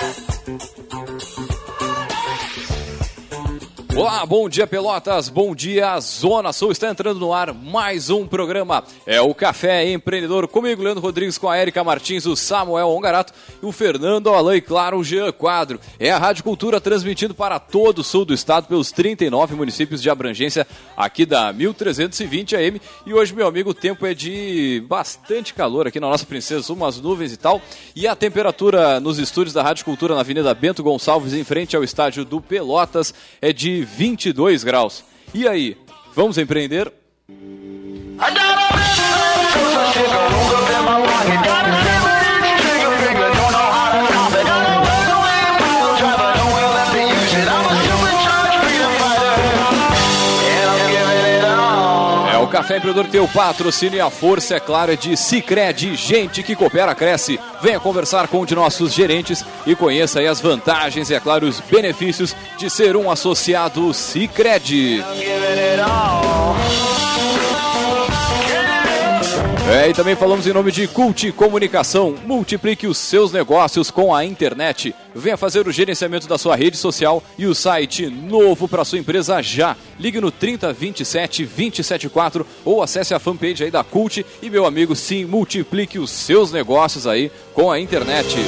Thank you. Olá, bom dia Pelotas, bom dia Zona Sul. Está entrando no ar mais um programa. É o Café Empreendedor comigo, Leandro Rodrigues, com a Erika Martins, o Samuel Ongarato e o Fernando Alain e, claro, o Jean Quadro. É a Rádio Cultura transmitindo para todo o sul do estado, pelos 39 municípios de abrangência aqui da 1320 AM. E hoje, meu amigo, o tempo é de bastante calor aqui na nossa Princesa, umas nuvens e tal. E a temperatura nos estúdios da Rádio Cultura na Avenida Bento Gonçalves, em frente ao estádio do Pelotas, é de 22 graus. E aí, vamos empreender? É Café Empreendedor teu patrocínio e a força, é claro, é de Cicred, gente que coopera, cresce. Venha conversar com um de nossos gerentes e conheça aí as vantagens e, é claro, os benefícios de ser um associado Cicred. É, e também falamos em nome de Cult Comunicação. Multiplique os seus negócios com a internet. Venha fazer o gerenciamento da sua rede social e o site novo para sua empresa já. Ligue no 30 27 274 ou acesse a fanpage aí da Cult e meu amigo, sim, multiplique os seus negócios aí com a internet.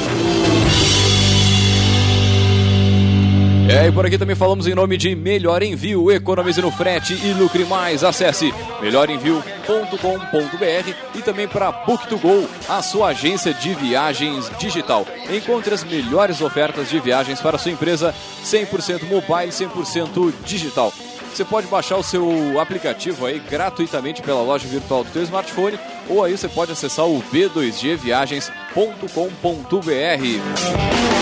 É, e por aqui também falamos em nome de Melhor Envio, economize no frete e lucre mais. Acesse melhorenvio.com.br e também para Book2Go, a sua agência de viagens digital. Encontre as melhores ofertas de viagens para sua empresa 100% mobile, 100% digital. Você pode baixar o seu aplicativo aí gratuitamente pela loja virtual do seu smartphone ou aí você pode acessar o b2gviagens.com.br.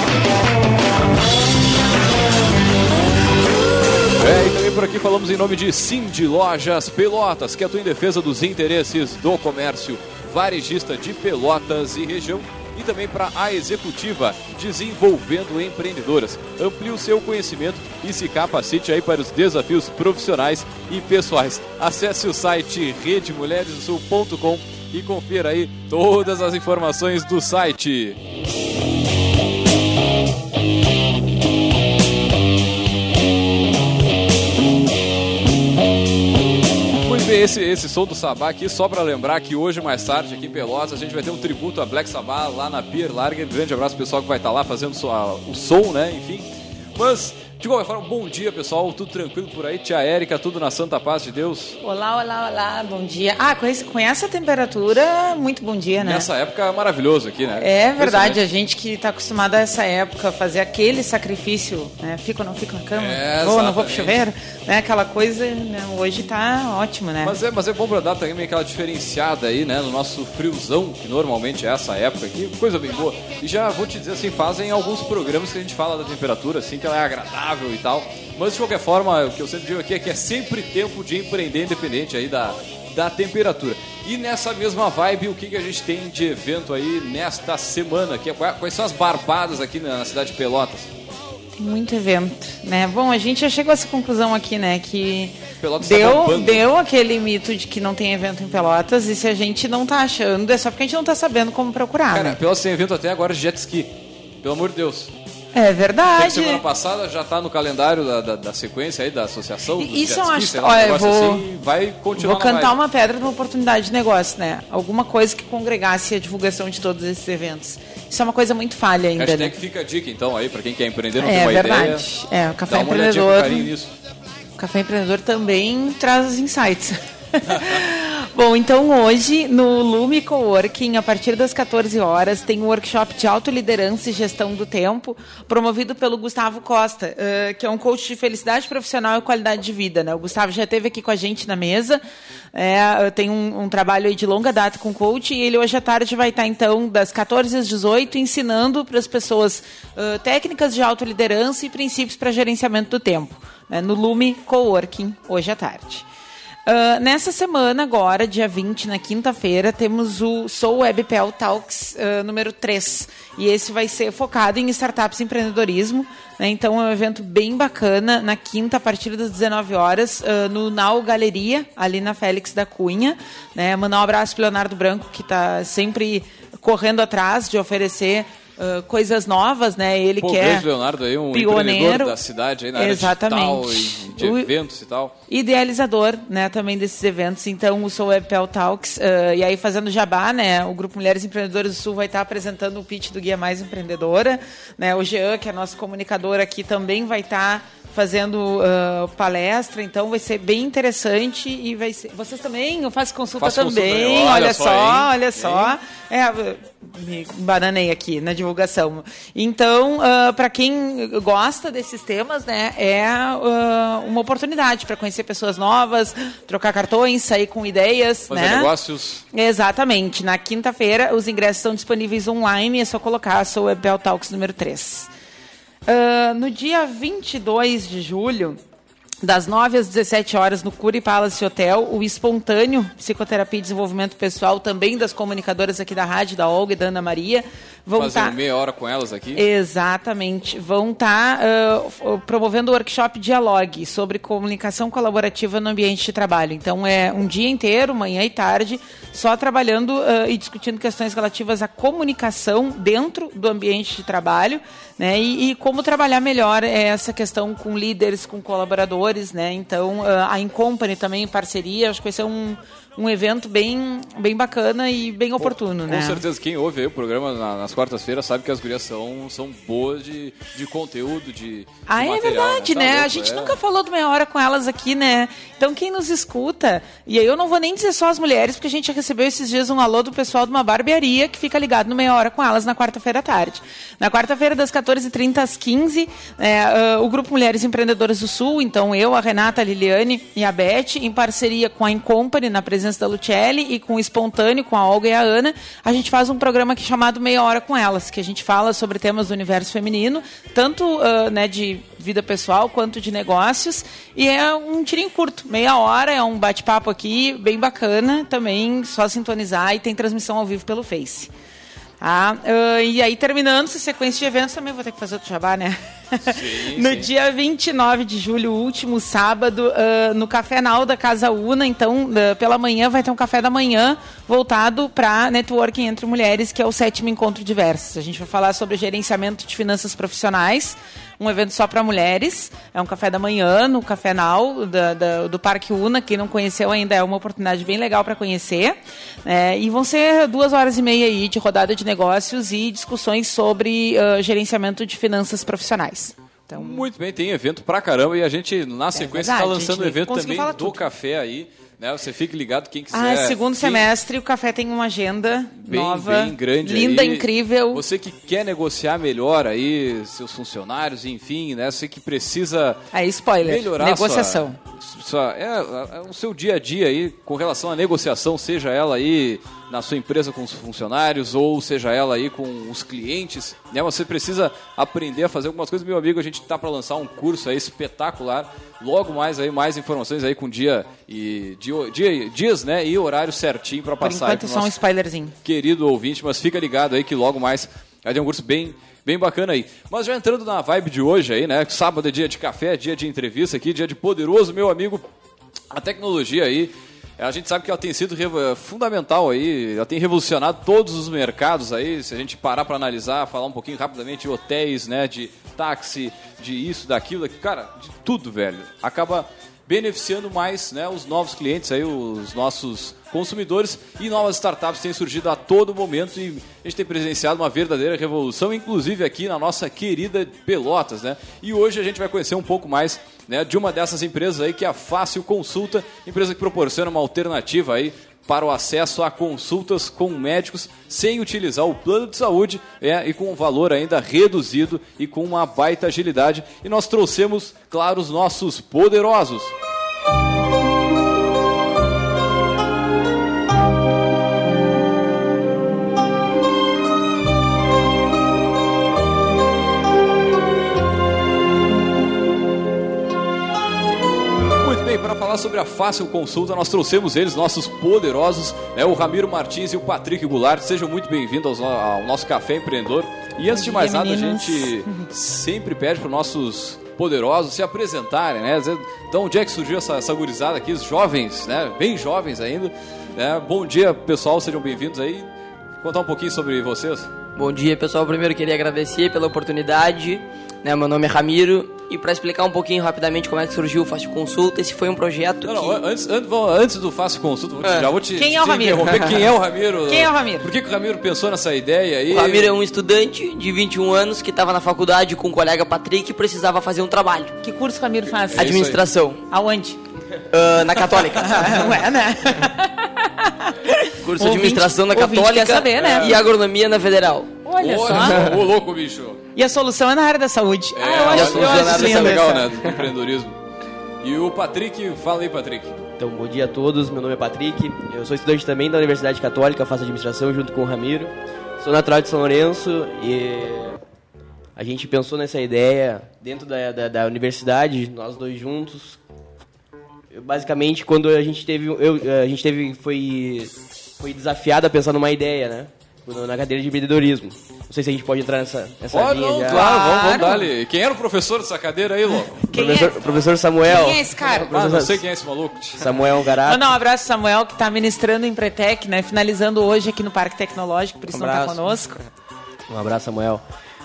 também por aqui falamos em nome de Cindy Lojas Pelotas, que atua em defesa dos interesses do comércio varejista de Pelotas e região e também para a Executiva, desenvolvendo empreendedoras. Amplie o seu conhecimento e se capacite aí para os desafios profissionais e pessoais. Acesse o site redemulheresdosul.com e confira aí todas as informações do site. Esse, esse som do Sabá aqui, só para lembrar que hoje, mais tarde, aqui em Pelotas, a gente vai ter um tributo a Black Sabbath lá na Pier Larger. Grande abraço pro pessoal que vai estar tá lá fazendo o som, né? Enfim. Mas de qualquer forma, bom dia, pessoal. Tudo tranquilo por aí? Tia Érica, tudo na santa paz de Deus? Olá, olá, olá. Bom dia. Ah, com, esse, com essa temperatura, muito bom dia, né? Nessa época é maravilhoso aqui, né? É verdade. A gente que está acostumado a essa época fazer aquele sacrifício, né? Fico ou não fico na cama? É, vou ou não vou pro chuveiro? Né? Aquela coisa, né? hoje está ótimo, né? Mas é, mas é bom para dar também aquela diferenciada aí, né? No nosso friozão, que normalmente é essa época aqui. Coisa bem boa. E já vou te dizer assim, fazem alguns programas que a gente fala da temperatura, assim, que ela é agradável e tal. Mas de qualquer forma, o que eu sempre digo aqui é que é sempre tempo de empreender independente aí da, da temperatura. E nessa mesma vibe, o que, que a gente tem de evento aí nesta semana? Que, é, quais são as barbadas aqui na cidade de Pelotas? Tem muito evento, né? Bom, a gente já chegou a essa conclusão aqui, né? Que Pelotas tá deu, tá deu aquele mito de que não tem evento em Pelotas e se a gente não tá achando, é só porque a gente não tá sabendo como procurar. Cara, né? Pelotas tem evento até agora de jet ski. Pelo amor de Deus. É verdade. semana passada já está no calendário da, da, da, sequência aí da associação. Isso eu acho. Olha, eu vou, assim, vai continuar. Vou cantar uma pedra de uma oportunidade de negócio, né? Alguma coisa que congregasse a divulgação de todos esses eventos. Isso é uma coisa muito falha ainda. Acho né? que fica a dica então aí para quem quer empreender, não é, tem uma verdade. ideia. É, o café empreendedor. O café empreendedor também traz os insights. Bom, então hoje no Lume Coworking, a partir das 14 horas, tem um workshop de autoliderança e gestão do tempo, promovido pelo Gustavo Costa, uh, que é um coach de felicidade profissional e qualidade de vida. Né? O Gustavo já esteve aqui com a gente na mesa, é, tem um, um trabalho de longa data com coach, e ele hoje à tarde vai estar, então, das 14 às 18, ensinando para as pessoas uh, técnicas de autoliderança e princípios para gerenciamento do tempo, né? no Lume Coworking, hoje à tarde. Uh, nessa semana, agora, dia 20, na quinta-feira, temos o Sou WebPel Talks uh, número 3. E esse vai ser focado em startups e empreendedorismo. Né? Então é um evento bem bacana, na quinta, a partir das 19 horas, uh, no Nau Galeria, ali na Félix da Cunha. Né? Mandar um abraço para Leonardo Branco, que está sempre correndo atrás de oferecer uh, coisas novas, né? Ele Pô, que é Leonardo aí, um pioneiro da cidade aí na exatamente. área digital de o eventos e tal. Idealizador, né, também desses eventos. Então, o Sou Webpel Talks, uh, e aí fazendo jabá, né, o Grupo Mulheres Empreendedoras do Sul vai estar apresentando o pitch do Guia Mais Empreendedora, né, o Jean, que é nosso comunicador aqui, também vai estar fazendo uh, palestra, então vai ser bem interessante e vai ser... Vocês também? Eu faço consulta Faço também, consulta, olha olha só, olha só. É, me bananei aqui na divulgação. Então, uh, para quem gosta desses temas, né, é uh, uma oportunidade para conhecer pessoas novas, trocar cartões, sair com ideias, Fazer né? negócios. Exatamente. Na quinta-feira, os ingressos estão disponíveis online, é só colocar Sou Webel Talks número 3. Uh, no dia 22 de julho, das 9 às 17 horas, no Curi Palace Hotel, o Espontâneo Psicoterapia e Desenvolvimento Pessoal, também das comunicadoras aqui da rádio, da Olga e da Ana Maria, vão estar... meia hora com elas aqui. Exatamente. Vão estar uh, promovendo o workshop Dialogue sobre comunicação colaborativa no ambiente de trabalho. Então, é um dia inteiro, manhã e tarde, só trabalhando uh, e discutindo questões relativas à comunicação dentro do ambiente de trabalho né? E, e, como trabalhar melhor essa questão com líderes, com colaboradores, né? Então, a Incompany também em parceria, acho que vai ser um, um evento bem, bem bacana e bem oportuno, com né? Com certeza, quem ouve aí o programa na, nas quartas-feiras sabe que as gurias são, são boas de, de conteúdo, de, de Ah, material, é verdade, Tá né? louco, a gente é. nunca falou do Meia Hora com elas aqui, né? Então, quem nos escuta, e aí eu não vou nem dizer só as mulheres, porque a gente recebeu esses dias um alô do pessoal de uma barbearia que fica ligado no Meia Hora com elas na quarta-feira à tarde. Na quarta-feira, das 14h30 às 15 é, uh, o Grupo Mulheres Empreendedoras do Sul, então eu, a Renata, a Liliane e a Beth, em parceria com a Incompany, na presença da Lucelli, e com o Espontâneo, com a Olga e a Ana, a gente faz um programa aqui chamado Meia Hora com Elas, que a gente fala sobre temas do universo feminino, tanto uh, né, de vida pessoal quanto de negócios, e é um tirinho curto, meia hora, é um bate-papo aqui, bem bacana, também só sintonizar e tem transmissão ao vivo pelo Face. Ah, uh, e aí, terminando essa sequência de eventos, também vou ter que fazer outro jabá, né? Sim, no sim. dia 29 de julho, último sábado, uh, no Café Nau da Casa Una. Então, uh, pela manhã, vai ter um café da manhã voltado para networking entre mulheres, que é o sétimo encontro diversos. A gente vai falar sobre gerenciamento de finanças profissionais, um evento só para mulheres. É um café da manhã no Café Nau da, da, do Parque Una. Quem não conheceu ainda é uma oportunidade bem legal para conhecer. É, e vão ser duas horas e meia aí de rodada de negócios e discussões sobre uh, gerenciamento de finanças profissionais. Então, Muito bem, tem evento pra caramba e a gente, na sequência, está lançando o evento também do tudo. café aí. Né? Você fique ligado, quem quiser. ah, segundo quem- semestre, o café tem uma agenda bem, nova, bem grande linda, aí. incrível. Você que quer negociar melhor aí seus funcionários, enfim, né? Você que precisa Aí, spoiler, melhorar negociação. Sua, sua- é, é, o seu dia a dia aí com relação à negociação, seja ela aí na sua empresa com os funcionários ou seja ela aí com os clientes, né? Você precisa aprender a fazer algumas coisas, meu amigo. A gente tá para lançar um curso aí espetacular. Logo mais aí mais informações aí com dia e dia, dia- dias, né? E horário certinho para Por passar aí enquanto, só um spoilerzinho. querido ouvinte, mas fica ligado aí que logo mais ter um curso bem, bem bacana aí. Mas já entrando na vibe de hoje aí, né? Sábado é dia de café, dia de entrevista aqui, dia de poderoso, meu amigo. A tecnologia aí, a gente sabe que ela tem sido fundamental aí, ela tem revolucionado todos os mercados aí, se a gente parar para analisar, falar um pouquinho rapidamente de hotéis, né, de táxi, de isso, daquilo, daqui, cara, de tudo, velho. Acaba beneficiando mais né, os novos clientes, aí, os nossos consumidores e novas startups têm surgido a todo momento e a gente tem presenciado uma verdadeira revolução, inclusive aqui na nossa querida Pelotas, né? E hoje a gente vai conhecer um pouco mais né, de uma dessas empresas aí que é a Fácil Consulta, empresa que proporciona uma alternativa aí para o acesso a consultas com médicos sem utilizar o plano de saúde é, e com um valor ainda reduzido e com uma baita agilidade. E nós trouxemos, claro, os nossos poderosos. Bem, para falar sobre a Fácil Consulta, nós trouxemos eles, nossos poderosos, né, o Ramiro Martins e o Patrick Goulart. Sejam muito bem-vindos ao, ao nosso Café Empreendedor. E antes de mais nada, meninos. a gente sempre pede para os nossos poderosos se apresentarem, né? De onde é que surgiu essa, essa gurizada aqui, os jovens, né? Bem jovens ainda. né? Bom dia, pessoal, sejam bem-vindos aí. Contar um pouquinho sobre vocês. Bom dia, pessoal. Primeiro queria agradecer pela oportunidade. Né, meu nome é Ramiro e para explicar um pouquinho rapidamente como é que surgiu o Fácil Consulta, esse foi um projeto não, que... Não, antes, antes, antes, do Fácil Consulta, vou te, é. já vou te, Quem é o Ramiro? Quem é o Ramiro? Quem é o Ramiro? Por que, que o Ramiro pensou nessa ideia aí? O Ramiro é um estudante de 21 anos que estava na faculdade com o colega Patrick e precisava fazer um trabalho. Que curso o Ramiro faz? É Administração. Aonde? Uh, na Católica. Ué, né? Curso de Administração na Católica saber, né? e Agronomia na Federal. Olha, Olha só. Ô, louco, bicho. E a solução é na área da saúde. É, ah, eu acho, eu acho isso é legal, essa. né? Do empreendedorismo. E o Patrick, fala aí, Patrick. Então, bom dia a todos. Meu nome é Patrick. Eu sou estudante também da Universidade Católica, faço administração junto com o Ramiro. Sou natural de São Lourenço e a gente pensou nessa ideia dentro da, da, da universidade, nós dois juntos. Eu, basicamente, quando a gente teve, eu, a gente teve, foi, foi desafiado a pensar numa ideia, né? Na cadeira de empreendedorismo. Não sei se a gente pode entrar nessa, nessa pode, linha não, já. Claro, vamos, vamos dar ali. Quem era o professor dessa cadeira aí, louco? Professor, é? professor Samuel. Quem é esse cara? Ah, não sei quem é esse maluco. Samuel Garato. Mandar um abraço Samuel, que está ministrando em Pretec, né? Finalizando hoje aqui no Parque Tecnológico, por isso Um não está conosco. Um abraço, Samuel.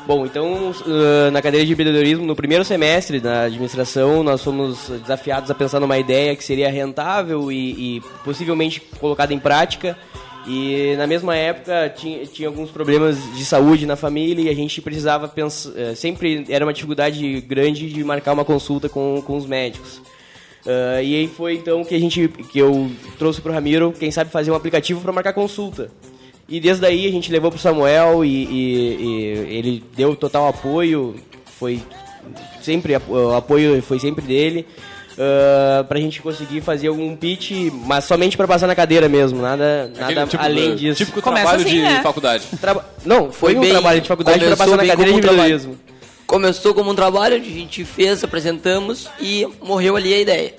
Bom, então, uh, na cadeira de empreendedorismo, no primeiro semestre da administração, nós fomos desafiados a pensar numa ideia que seria rentável e, e possivelmente colocada em prática. E na mesma época tinha, tinha alguns problemas de saúde na família e a gente precisava pensar. Sempre era uma dificuldade grande de marcar uma consulta com, com os médicos. Uh, e aí foi então que a gente que eu trouxe para o Ramiro, quem sabe fazer um aplicativo para marcar consulta. E desde aí a gente levou pro Samuel e, e, e ele deu total apoio, foi sempre o apoio foi sempre dele. Uh, pra gente conseguir fazer algum pitch, mas somente para passar na cadeira mesmo, nada, nada tipo, além disso. Típico Começa trabalho assim, de né? faculdade. Traba... Não, foi, Foi um bem- trabalho de faculdade para começou passar na cadeira de como um trabalho. empreendedorismo. Começou como um trabalho, a gente fez, apresentamos e morreu ali a ideia.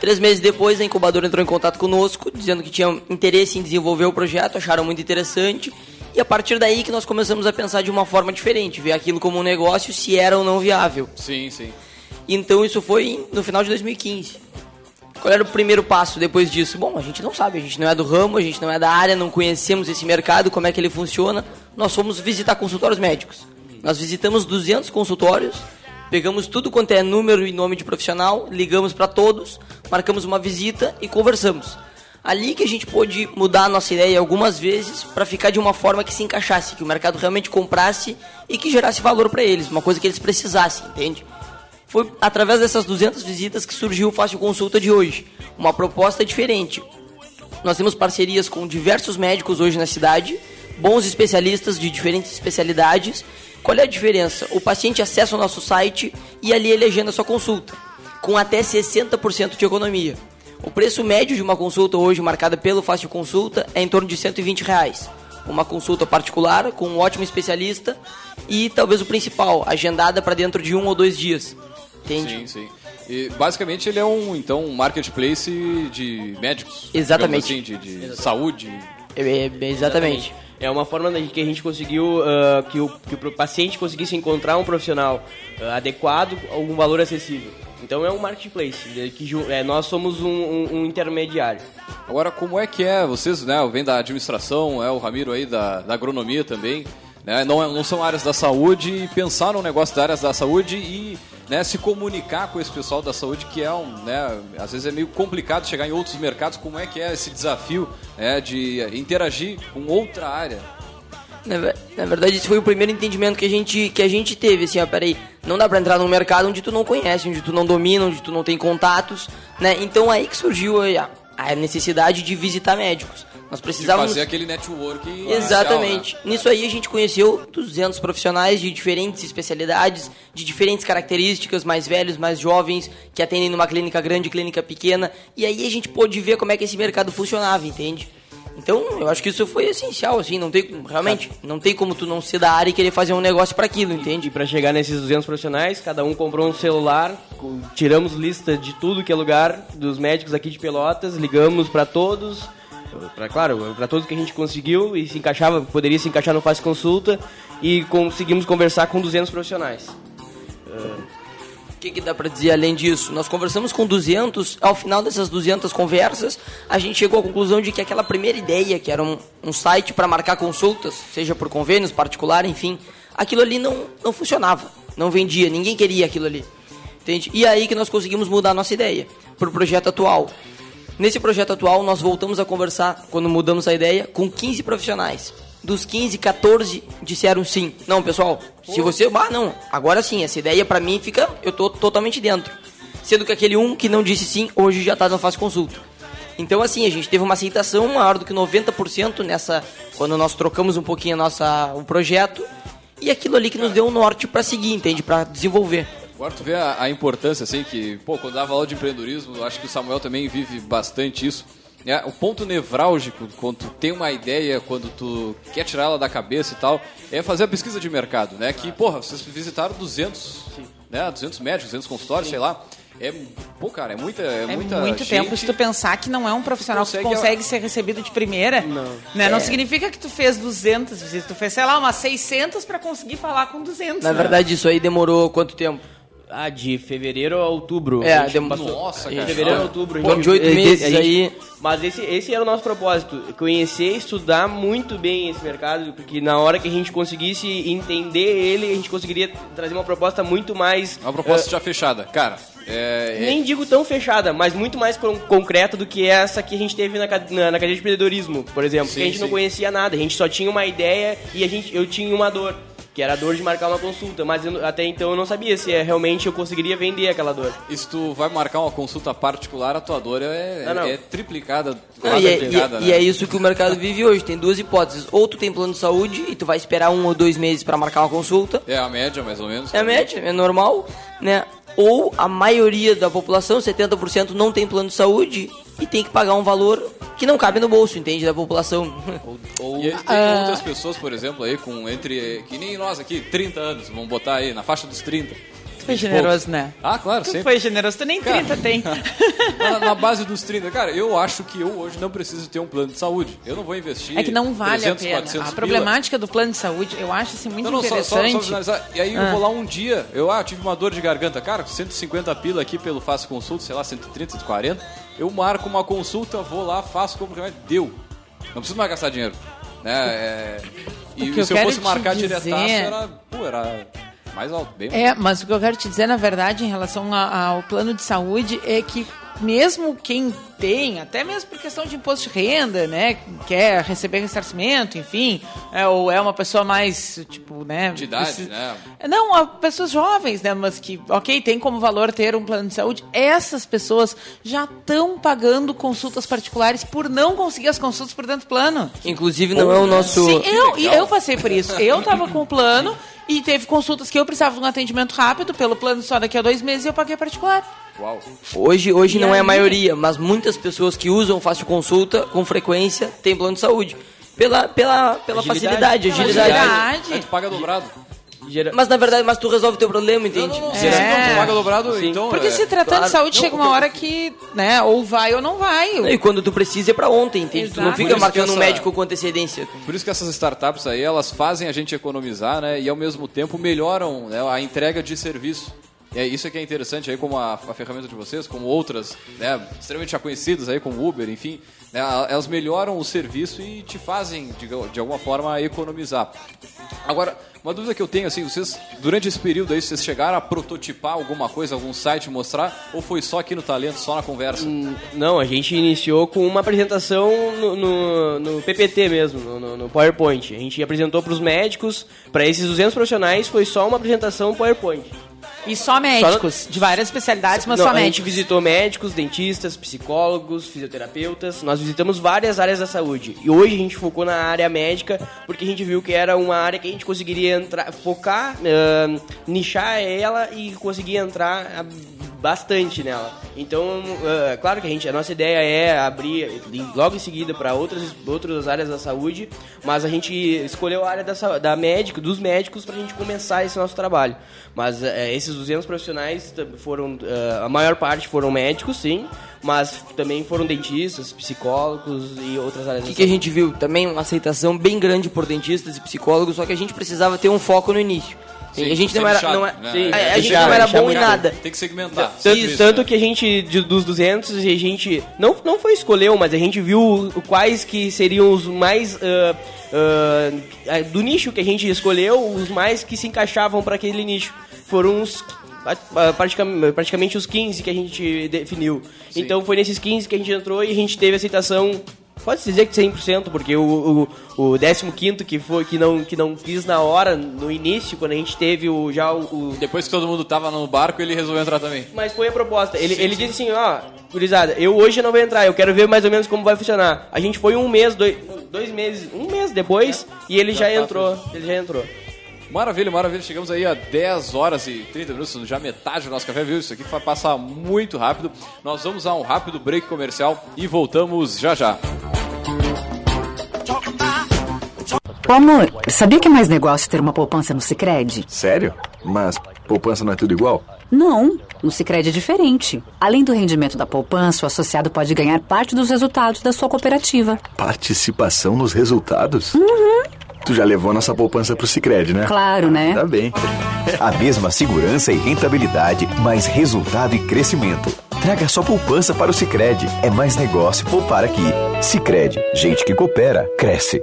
Três meses depois, a incubadora entrou em contato conosco, dizendo que tinha interesse em desenvolver o projeto, acharam muito interessante. E a partir daí que nós começamos a pensar de uma forma diferente, ver aquilo como um negócio, se era ou não viável. Sim, sim. Então isso foi no final de 2015. Qual era o primeiro passo depois disso? Bom, a gente não sabe, a gente não é do ramo, a gente não é da área, não conhecemos esse mercado, como é que ele funciona. Nós fomos visitar consultórios médicos. Nós visitamos 200 consultórios, pegamos tudo quanto é número e nome de profissional, ligamos para todos, marcamos uma visita e conversamos. Ali que a gente pôde mudar a nossa ideia algumas vezes para ficar de uma forma que se encaixasse, que o mercado realmente comprasse e que gerasse valor para eles, uma coisa que eles precisassem, entende? Foi através dessas 200 visitas que surgiu o Fácil Consulta de hoje. Uma proposta diferente. Nós temos parcerias com diversos médicos hoje na cidade, bons especialistas de diferentes especialidades. Qual é a diferença? O paciente acessa o nosso site e ali ele agenda sua consulta, com até 60% de economia. O preço médio de uma consulta hoje marcada pelo Fácil Consulta é em torno de 120 reais. Uma consulta particular com um ótimo especialista e talvez o principal, agendada para dentro de um ou dois dias. Entende? Sim, sim. E, basicamente ele é um, então, um marketplace de médicos. Exatamente. Assim, de, de saúde. É, é, exatamente. É uma forma de que a gente conseguiu uh, que, o, que o paciente conseguisse encontrar um profissional uh, adequado a algum valor acessível. Então é um marketplace, que é, nós somos um, um- um intermediário. Agora, como é que é? Vocês, né, vem da administração, é o Ramiro aí da, da agronomia também, né? Não, é- não são áreas da saúde e pensar no negócio das áreas da saúde e né, se comunicar com esse pessoal da saúde que é um, né, às vezes é meio complicado chegar em outros mercados. Como é que é esse desafio né, de interagir com outra área? Na, na verdade, esse foi o primeiro entendimento que a gente, que a gente teve, assim, ó, peraí, não dá pra entrar num mercado onde tu não conhece, onde tu não domina, onde tu não tem contatos, né? Então aí que surgiu a, a necessidade de visitar médicos. Nós De precisávamos... fazer aquele network Exatamente. né? Nisso aí a gente conheceu 200 profissionais de diferentes especialidades, de diferentes características, mais velhos, mais jovens, que atendem numa clínica grande, clínica pequena, e aí a gente pôde ver como é que esse mercado funcionava, entende? Então, eu acho que isso foi essencial, assim, não tem, realmente, não tem como tu não ser da área e querer fazer um negócio para aquilo, E entende? para chegar nesses 200 profissionais, cada um comprou um celular, tiramos lista de tudo que é lugar dos médicos aqui de Pelotas, ligamos para todos, para claro, para todos que a gente conseguiu e se encaixava, poderia se encaixar no Fácil Consulta e conseguimos conversar com 200 profissionais. Ah, O que, que dá para dizer além disso? Nós conversamos com 200, ao final dessas 200 conversas, a gente chegou à conclusão de que aquela primeira ideia, que era um, um site para marcar consultas, seja por convênios, particular, enfim, aquilo ali não, não funcionava, não vendia, ninguém queria aquilo ali. Entende? E aí que nós conseguimos mudar a nossa ideia para o projeto atual. Nesse projeto atual, nós voltamos a conversar, quando mudamos a ideia, com 15 profissionais dos 15, 14 disseram sim. Não, pessoal, se você. Ah, não, agora sim, essa ideia pra mim fica. Eu tô totalmente dentro. Sendo que aquele um que não disse sim, hoje já tá na fase consulta. Então, assim, a gente teve uma aceitação maior do que 90% nessa. Quando nós trocamos um pouquinho a nossa, o projeto. E aquilo ali que nos deu um norte para seguir, entende? Para desenvolver. Agora tu vê a, a, importância, assim, que, pô, quando dava aula de empreendedorismo, acho que o Samuel também vive bastante isso é, o ponto nevrálgico, quando tu tem uma ideia, quando tu quer tirar ela da cabeça e tal, é fazer a pesquisa de mercado, né? Que, porra, vocês visitaram 200, né? 200 médicos, 200 consultórios, Sim. sei lá. É, pô, cara, é muita, é, é muita muito tempo se tu pensar que não é um profissional que consegue, que consegue ser recebido de primeira. Não. Né? É. Não significa que tu fez 200 visitas, tu fez, sei lá, umas 600 para conseguir falar com 200. Na né? verdade, isso aí demorou quanto tempo? Ah, de fevereiro a outubro. É, de... nossa, cara. De fevereiro a outubro. Pô, de oito meses gente, aí. Mas esse, esse era o nosso propósito. Conhecer, estudar muito bem esse mercado, porque na hora que a gente conseguisse entender ele, a gente conseguiria trazer uma proposta muito mais... Uma proposta uh, já fechada. Cara, é, é, Nem digo tão fechada, mas muito mais concreta do que essa que a gente teve na, na, na cadeia de empreendedorismo, por exemplo. Sim, que a gente sim. não conhecia nada, a gente só tinha uma ideia e a gente, eu tinha uma dor que era a dor de marcar uma consulta, mas eu, até então eu não sabia se é, realmente eu conseguiria vender aquela dor. E se tu vai marcar uma consulta particular, a tua dor é, não, não. é triplicada. Não, e, é, e, né? e, é, isso que o mercado vive hoje. Tem duas hipóteses. Ou tu tem plano de saúde e tu vai esperar um ou dois meses para marcar uma consulta. É a média, mais ou menos. É a média, é normal, né? Ou a maioria da população, 70%, não tem plano de saúde e tem que pagar um valor que não cabe no bolso, entende? Da população. Ou tem ah. outras pessoas, por exemplo, aí com entre. Que nem nós aqui, 30 anos, vamos botar aí, na faixa dos 30 foi generoso, né? Ah, claro, tu sempre. foi generoso, tu nem cara, 30 tem. na, na, base dos 30. Cara, eu acho que eu hoje não preciso ter um plano de saúde. Eu não vou investir. É que não vale 300, a pena. A problemática do plano de saúde, eu acho assim muito não, não, interessante. Só, só, só e aí ah. eu vou lá um dia, eu ah, tive uma dor de garganta. Cara, 150 pila aqui pelo Faço Consulta, sei lá, 130, 140. Eu marco uma consulta, vou lá, faço, compro remédio, deu. Não preciso mais gastar dinheiro. Né? É, e se eu fosse marcar dizer... diretaço, era, pô, era mais alto, bem É, mas o que eu quero te dizer, na verdade, em relação a, ao plano de saúde, é que mesmo quem tem, até mesmo por questão de imposto de renda, né, quer receber ressarcimento, enfim, é, ou é uma pessoa mais, tipo, né... De idade, precisa... né? Não, pessoas jovens, né, mas que, ok, tem como valor ter um plano de saúde, essas pessoas já estão pagando consultas particulares por não conseguir as consultas por dentro do plano. Inclusive não é o nosso... Sim, eu, eu passei por isso. Eu tava com o plano e teve consultas que eu precisava de um atendimento rápido, pelo plano só daqui a dois meses e eu paguei particular. Uau. Hoje, hoje não aí? é a maioria, mas muitas pessoas que usam fácil consulta com frequência têm plano de saúde. Pela, pela, pela agilidade. facilidade, agilidade. agilidade. Aí tu paga dobrado. Mas na verdade, mas tu resolve o teu problema, entende? Não, não, não. É. Tu paga dobrado, Sim. então. Porque é. se tratando claro. de saúde, chega uma hora que, né, ou vai ou não vai. E quando tu precisa é pra ontem, entende? Exato. Tu não fica marcando essa... um médico com antecedência. Por isso que essas startups aí, elas fazem a gente economizar, né? E ao mesmo tempo melhoram né, a entrega de serviço. É isso que é interessante aí, como a, a ferramenta de vocês, como outras, né, extremamente já conhecidas aí, como Uber, enfim, né, elas melhoram o serviço e te fazem, de, de alguma forma, economizar. Agora, uma dúvida que eu tenho, assim, vocês, durante esse período aí, vocês chegaram a prototipar alguma coisa, algum site, mostrar, ou foi só aqui no Talento, só na conversa? Hum, não, a gente iniciou com uma apresentação no, no, no PPT mesmo, no, no, PowerPoint. A gente apresentou para os médicos, para esses 200 profissionais, foi só uma apresentação PowerPoint. E só médicos, só... de várias especialidades, mas Não, só médicos. A gente visitou médicos, dentistas, psicólogos, fisioterapeutas. Nós visitamos várias áreas da saúde. E hoje a gente focou na área médica porque a gente viu que era uma área que a gente conseguiria entrar, focar, uh, nichar ela e conseguir entrar bastante nela. Então, uh, claro que a gente, a nossa ideia é abrir logo em seguida para outras, outras áreas da saúde, mas a gente escolheu a área da, da médico, dos médicos para a gente começar esse nosso trabalho. Mas uh, esses 200 profissionais foram, uh, a maior parte foram médicos, sim, mas também foram dentistas, psicólogos e outras áreas. O que, que a gente viu? Também uma aceitação bem grande por dentistas e psicólogos, só que a gente precisava ter um foco no início. Sim, a gente não era, não, é, né? sim, a, gente não era bom em nada. Tem que segmentar. Tanto, Isso, tanto né? que a gente, de- dos 200, a gente não, não foi escolheu, mas a gente viu quais que seriam os mais ah, ah, do nicho que a gente escolheu, os mais que se encaixavam para aquele nicho. Foram os ah, praticamente, praticamente os 15 que a gente definiu. Então foi nesses 15 que a gente entrou e a gente teve aceitação Pode dizer que 100%, porque o, o, o 15 que foi que não, que não quis na hora, no início, quando a gente teve o, já o, o- Depois que todo mundo tava no barco, ele resolveu entrar também. mas foi a proposta. Ele, ele disse assim, ó, gurizada, eu hoje não vou entrar, eu quero ver mais ou menos como vai funcionar. A gente foi um mês, dois, dois meses, um mês depois, e ele já, tá entrou. Ele já entrou. Maravilha, maravilha. Chegamos aí a 10 horas e 30 minutos, já metade do nosso café, viu? Isso aqui vai passar muito rápido. Nós vamos a um rápido break comercial e voltamos já já. Ô amor, sabia que é mais negócio ter uma poupança no Sicredi? Sério? Mas poupança não é tudo igual? Não, no Sicredi é diferente. Além do rendimento da poupança, o associado pode ganhar parte dos resultados da sua cooperativa. Participação nos resultados? Tu já levou nossa poupança pro Cicred, né? Claro, né? Tá bem. A mesma segurança e rentabilidade, mais resultado e crescimento. Traga sua poupança para o Sicredi. É mais negócio poupar aqui. Sicredi, gente que coopera, cresce.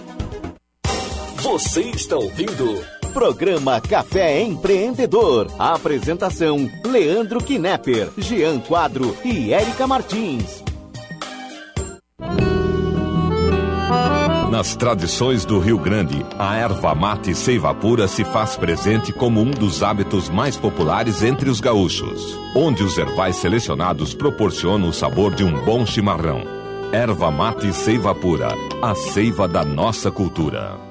Você está ouvindo Programa Café Empreendedor. A apresentação: Leandro Knepper, Jean Quadro e Érica Martins. Nas tradições do Rio Grande, a erva mate seiva pura se faz presente como um dos hábitos mais populares entre os gaúchos, onde os ervais selecionados proporcionam o sabor de um bom chimarrão. Erva mate seiva pura, a seiva da nossa cultura.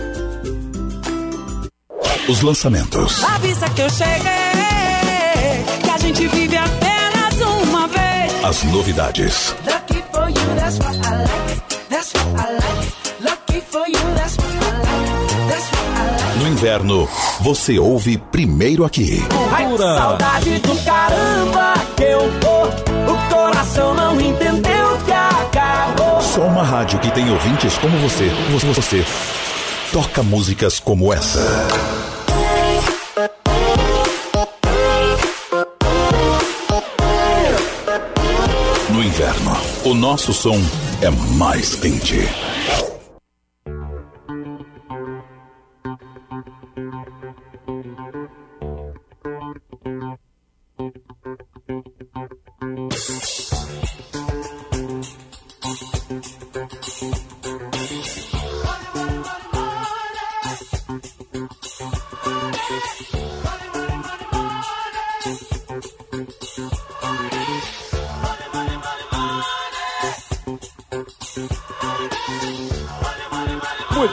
Os lançamentos. Avisa que eu cheguei, que a gente vive apenas uma vez. As novidades. Lucky for you, that's what I like. That's what I like. Lucky for you, that's what I like. That's what I like. No inverno, você ouve primeiro aqui. Ai, que saudade do caramba que eu tô. O coração não entendeu que acabou. Só uma rádio que tem ouvintes como você. Você, você toca músicas como essa. O nosso som é mais quente.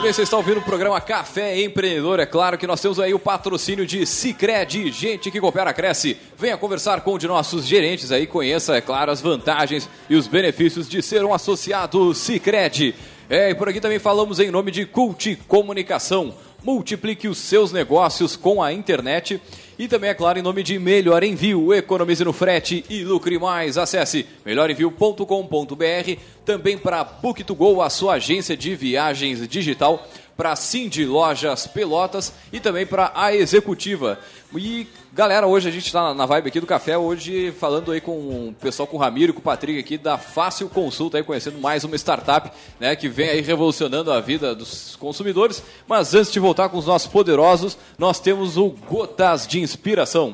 Bem, você está ouvindo o programa Café Empreendedor. É claro que nós temos aí o patrocínio de Cicred, gente que coopera, cresce. Venha conversar com um de nossos gerentes aí, conheça, é claro, as vantagens e os benefícios de ser um associado Cicred. É, e por aqui também falamos em nome de Cult Comunicação. Multiplique os seus negócios com a internet. E também, é claro, em nome de Melhor Envio, economize no frete e lucre mais. Acesse melhorenvio.com.br. Também para Book2Go, a sua agência de viagens digital. Para a Cindy Lojas Pelotas e também para a Executiva. E galera, hoje a gente está na vibe aqui do café, hoje falando aí com o pessoal, com o Ramiro e com o Patrick aqui da Fácil Consulta, aí conhecendo mais uma startup, né, que vem aí revolucionando a vida dos consumidores. Mas antes de voltar com os nossos poderosos, nós temos o Gotas de Inspiração.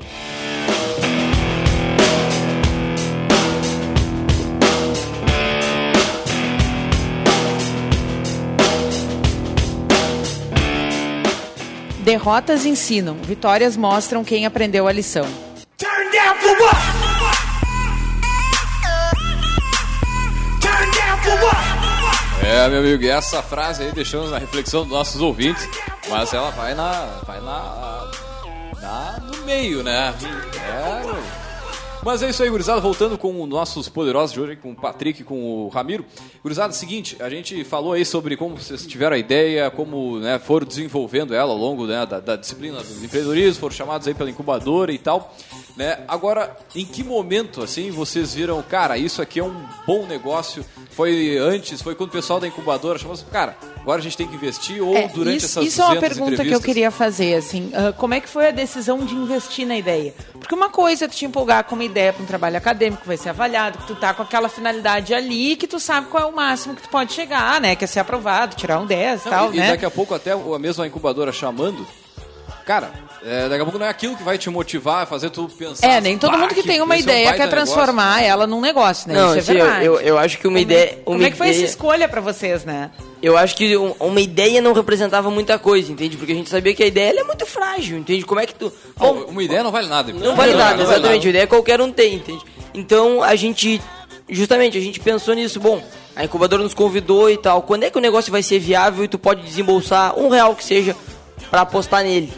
Derrotas ensinam, vitórias mostram quem aprendeu a lição. Turn down for what? Turn down for what? É, meu amigo, e essa frase aí deixamos na reflexão dos nossos ouvintes, mas ela vai na. vai na. na no meio, né? É. Mas é isso aí, gurizada. Voltando com os nossos poderosos de hoje, com o Patrick e com o Ramiro. Gurizada, é o seguinte, a gente falou aí sobre como vocês tiveram a ideia, como né, foram desenvolvendo ela ao longo né, da, da, disciplina do empreendedorismo, foram chamados aí pela incubadora e tal. Né? Agora, em que momento, assim, vocês viram, cara, isso aqui é um bom negócio? Foi antes, foi quando o pessoal da incubadora chamou assim, cara, agora a gente tem que investir ou É, durante isso, essas isso é uma 200 pergunta que eu queria fazer, assim, ah, como é que foi a decisão de investir na ideia? Porque uma coisa é tu te empolgar com uma ideia para um trabalho acadêmico, vai ser avaliado, que tu tá com aquela finalidade ali, que tu sabe qual é o máximo que tu pode chegar, né? Que é ser aprovado, tirar um 10 e Não, tal, e, né? e daqui a pouco até a mesma incubadora chamando, cara, é, daqui a pouco não é aquilo que vai te motivar a fazer tu pensar. É, nem todo "Bah, mundo que tem uma é um ideia quer transformar ela num negócio, né? Não, Isso é sim, eu- verdade. eu- eu acho que uma Como é- ideia- Como uma é que foi essa escolha pra vocês, né? Eu acho que um- uma ideia não representava muita coisa, entende? Porque a gente sabia que a ideia ela é muito frágil, entende? Como é que tu. Bom, Uma ideia não vale nada. não vale nada, exatamente. A ideia qualquer um tem, entende? Então a gente. Justamente, a gente pensou nisso. Bom, a incubadora nos convidou e tal. Quando é que o negócio vai ser viável e tu pode desembolsar um real que seja pra apostar nele?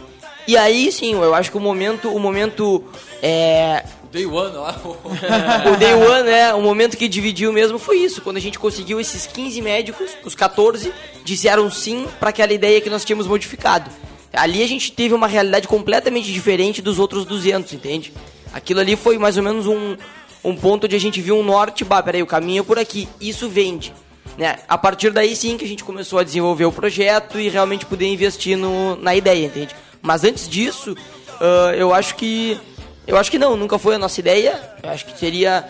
E aí sim, eu acho que o momento. O momento. É, Day One lá. o Day One, né? O momento que dividiu mesmo foi isso. Quando a gente conseguiu esses 15 médicos, os 14 disseram sim para aquela ideia que nós tínhamos modificado. Ali a gente teve uma realidade completamente diferente dos outros 200, entende? Aquilo ali foi mais ou menos um, um ponto onde a gente viu um norte, bah, peraí, o caminho é por aqui, isso vende. Né? A partir daí sim que a gente começou a desenvolver o projeto e realmente poder investir no, na ideia, entende? Mas antes disso, ah, eu acho que eu acho que não, nunca foi a nossa ideia. Eu acho que seria.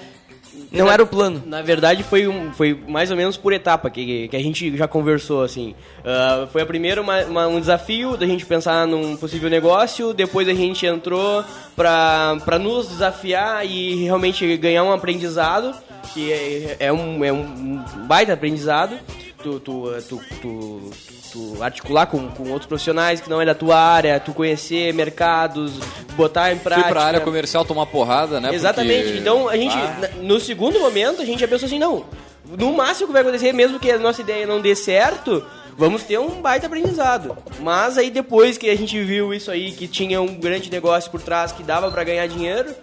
Não Na- era o plano. Na verdade, foi, um, foi mais ou menos por etapa que, que a gente já conversou, assim. Ah, foi a primeira uma- uma- um desafio da gente pensar num possível negócio, depois a gente entrou pra, pra nos desafiar e realmente ganhar um aprendizado, que é, é um, é um baita aprendizado. Tu, tu, tu, tu, tu articular com, com outros profissionais que não é da tua área, tu conhecer mercados, botar em Fui prática. pra área comercial tomar porrada, né? Exatamente. porque- Então a gente, Ah. no segundo momento, a gente já pensou assim, não. No máximo que vai acontecer, mesmo que a nossa ideia não dê certo, vamos ter um baita aprendizado. Mas aí depois que a gente viu isso aí, que tinha um grande negócio por trás, que dava pra ganhar dinheiro,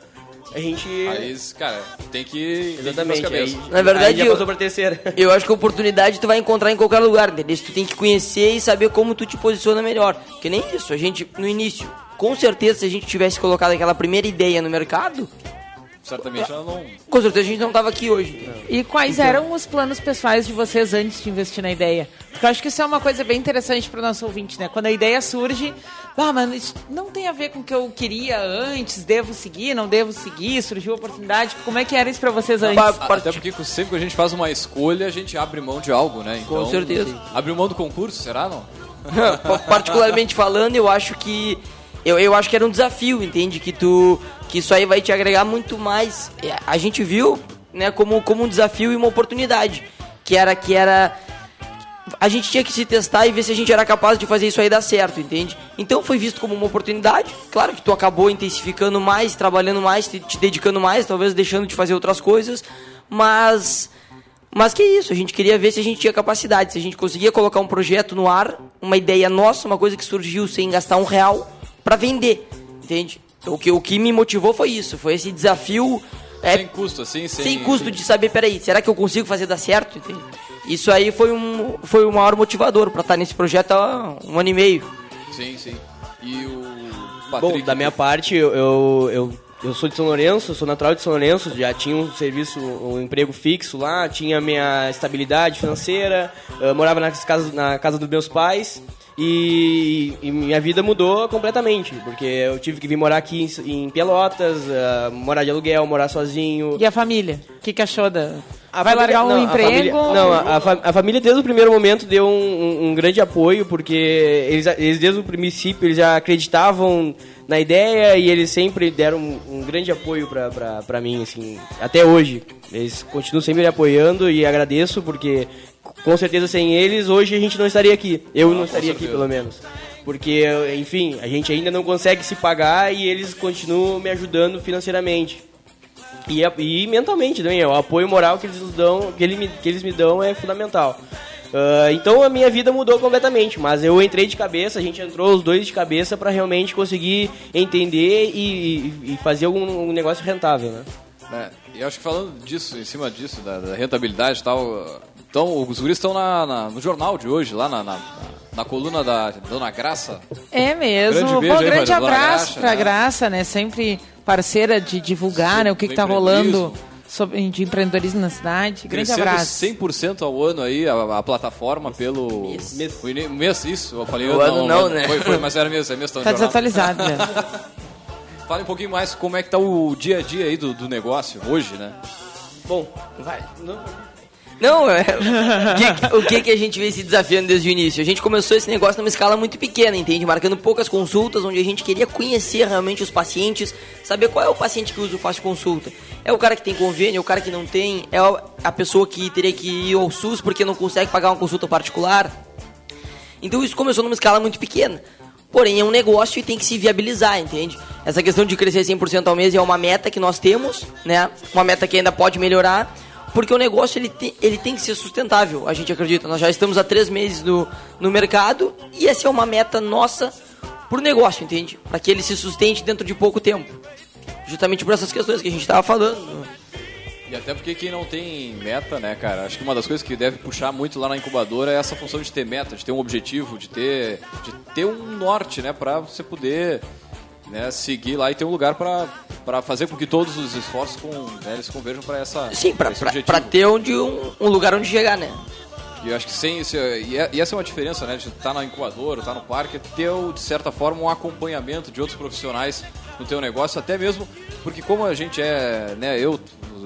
a gente. Aí, cara, tem que. Exatamente, Tem que cabeças. Na verdade, Aí já eu- passou pra terceira. Eu acho que a oportunidade tu vai encontrar em qualquer lugar, entendeu? Tu tem que conhecer e saber como tu te posiciona melhor. Que nem isso, a gente, no início, com certeza, se a gente tivesse colocado aquela primeira ideia no mercado, Certamente ela não. com certeza a gente não tava aqui hoje. E quais Então- eram os planos pessoais de vocês antes de investir na ideia? Porque eu acho que isso é uma coisa bem interessante para o nosso ouvinte, né? Quando a ideia surge, ah, mano, isso não tem a ver com o que eu queria antes, devo seguir, não devo seguir, surgiu a oportunidade. Como é que era isso para vocês antes? Até porque sempre que a gente faz uma escolha, a gente abre mão de algo, né? Então, Com certeza. Abre mão do concurso, será não? Particularmente falando, eu acho que eu, eu acho que era um desafio, entende? Que tu que isso aí vai te agregar muito mais. É, A gente viu, né, como como um desafio e uma oportunidade, que era que era a gente tinha que se testar e ver se a gente era capaz de fazer isso aí dar certo, entende? Então foi visto como uma oportunidade. Claro que tu acabou intensificando mais, trabalhando mais, te, te dedicando mais, talvez deixando de fazer outras coisas, mas mas que isso, a gente queria ver se a gente tinha capacidade, se a gente conseguia colocar um projeto no ar, uma ideia nossa, uma coisa que surgiu sem gastar um real pra vender, entende? O que, o que me motivou foi isso, foi esse desafio é, sem custo, assim, sem. sem custo de saber, peraí, será que eu consigo fazer dar certo? Entende? Isso aí foi um, foi o maior motivador pra estar nesse projeto há um ano e meio. Sim, sim. E o. Bom, Patrick, da minha parte, eu, eu, eu, eu sou de São Lourenço, sou natural de São Lourenço, já tinha um serviço, um emprego fixo lá, tinha minha estabilidade financeira, eu morava na casa, na casa dos meus pais. E, e minha vida mudou completamente, porque eu tive que vir morar aqui em, em Pelotas, uh, morar de aluguel, morar sozinho. E a família? O que, que achou da... A Vai família- largar um não, a emprego? família- não, a, a a família desde o primeiro momento deu um, um- um grande apoio, porque eles, eles desde o princípio eles já acreditavam na ideia e eles sempre deram um, um grande apoio pra, pra, pra mim, assim, até hoje. Eles continuam sempre me apoiando e agradeço, porque com certeza sem eles hoje a gente não estaria aqui. Eu não estaria aqui, pelo menos. Porque, enfim, a gente ainda não consegue se pagar e eles continuam me ajudando financeiramente. E, a- e mentalmente também, o apoio moral que eles nos dão, que, ele me- que eles me dão é fundamental. Ah, então a minha vida mudou completamente, mas eu entrei de cabeça, a gente entrou os dois de cabeça para realmente conseguir entender e, e- e fazer algum um negócio rentável, né? É, e acho que falando disso, em cima disso, da, da rentabilidade e tal, então os guris estão na, na- no jornal de hoje, lá na, na, na coluna da Dona Graça. É mesmo. Grande Pô, beijo aí, grande abraço Graxa, pra né? Graça, né? Sempre parceira de divulgar né, o que, que tá rolando sobre, de empreendedorismo na cidade. Grande Crescendo abraço. 100% ao ano aí, a, a plataforma pelo... Mês. Ini- mês, isso, eu falei O ano não, né? Foi, foi, mas era mês, é mês, tá Tá jornal. desatualizado, né? Fale um pouquinho mais como é que tá o dia a dia aí do, do negócio hoje, né? Bom, vai. Não, é. O que, o que que a gente vem se desafiando desde o início? A gente começou esse negócio numa escala muito pequena, entende? Marcando poucas consultas, onde a gente queria conhecer realmente os pacientes, saber qual é o paciente que usa o fácil consulta. É o cara que tem convênio, é o cara que não tem, é a pessoa que teria que ir ao SUS porque não consegue pagar uma consulta particular. Então isso começou numa escala muito pequena. Porém, é um negócio e tem que se viabilizar, entende? Essa questão de crescer 100% ao mês é uma meta que nós temos, né? Uma meta que ainda pode melhorar, porque o negócio ele, ele tem que ser sustentável, a gente acredita. Nós já estamos há três meses no, no mercado e essa é uma meta nossa pro negócio, entende? Para que ele se sustente dentro de pouco tempo. Justamente por essas questões que a gente estava falando. E até porque quem não tem meta, né, cara? Acho que uma das coisas que deve puxar muito lá na incubadora é essa função de ter meta, de ter um objetivo, de ter, de ter um norte, né, pra você poder né, seguir lá e ter um lugar pra fazer com que todos os esforços com, né, eles converjam pra essa Sim, pra ter onde um, um lugar onde chegar, né? E eu acho que sem isso, e é- e essa é uma diferença, né, de estar na incubadora, estar no parque, ter, de certa forma, um acompanhamento de outros profissionais no teu negócio, até mesmo porque como a gente é, né, eu,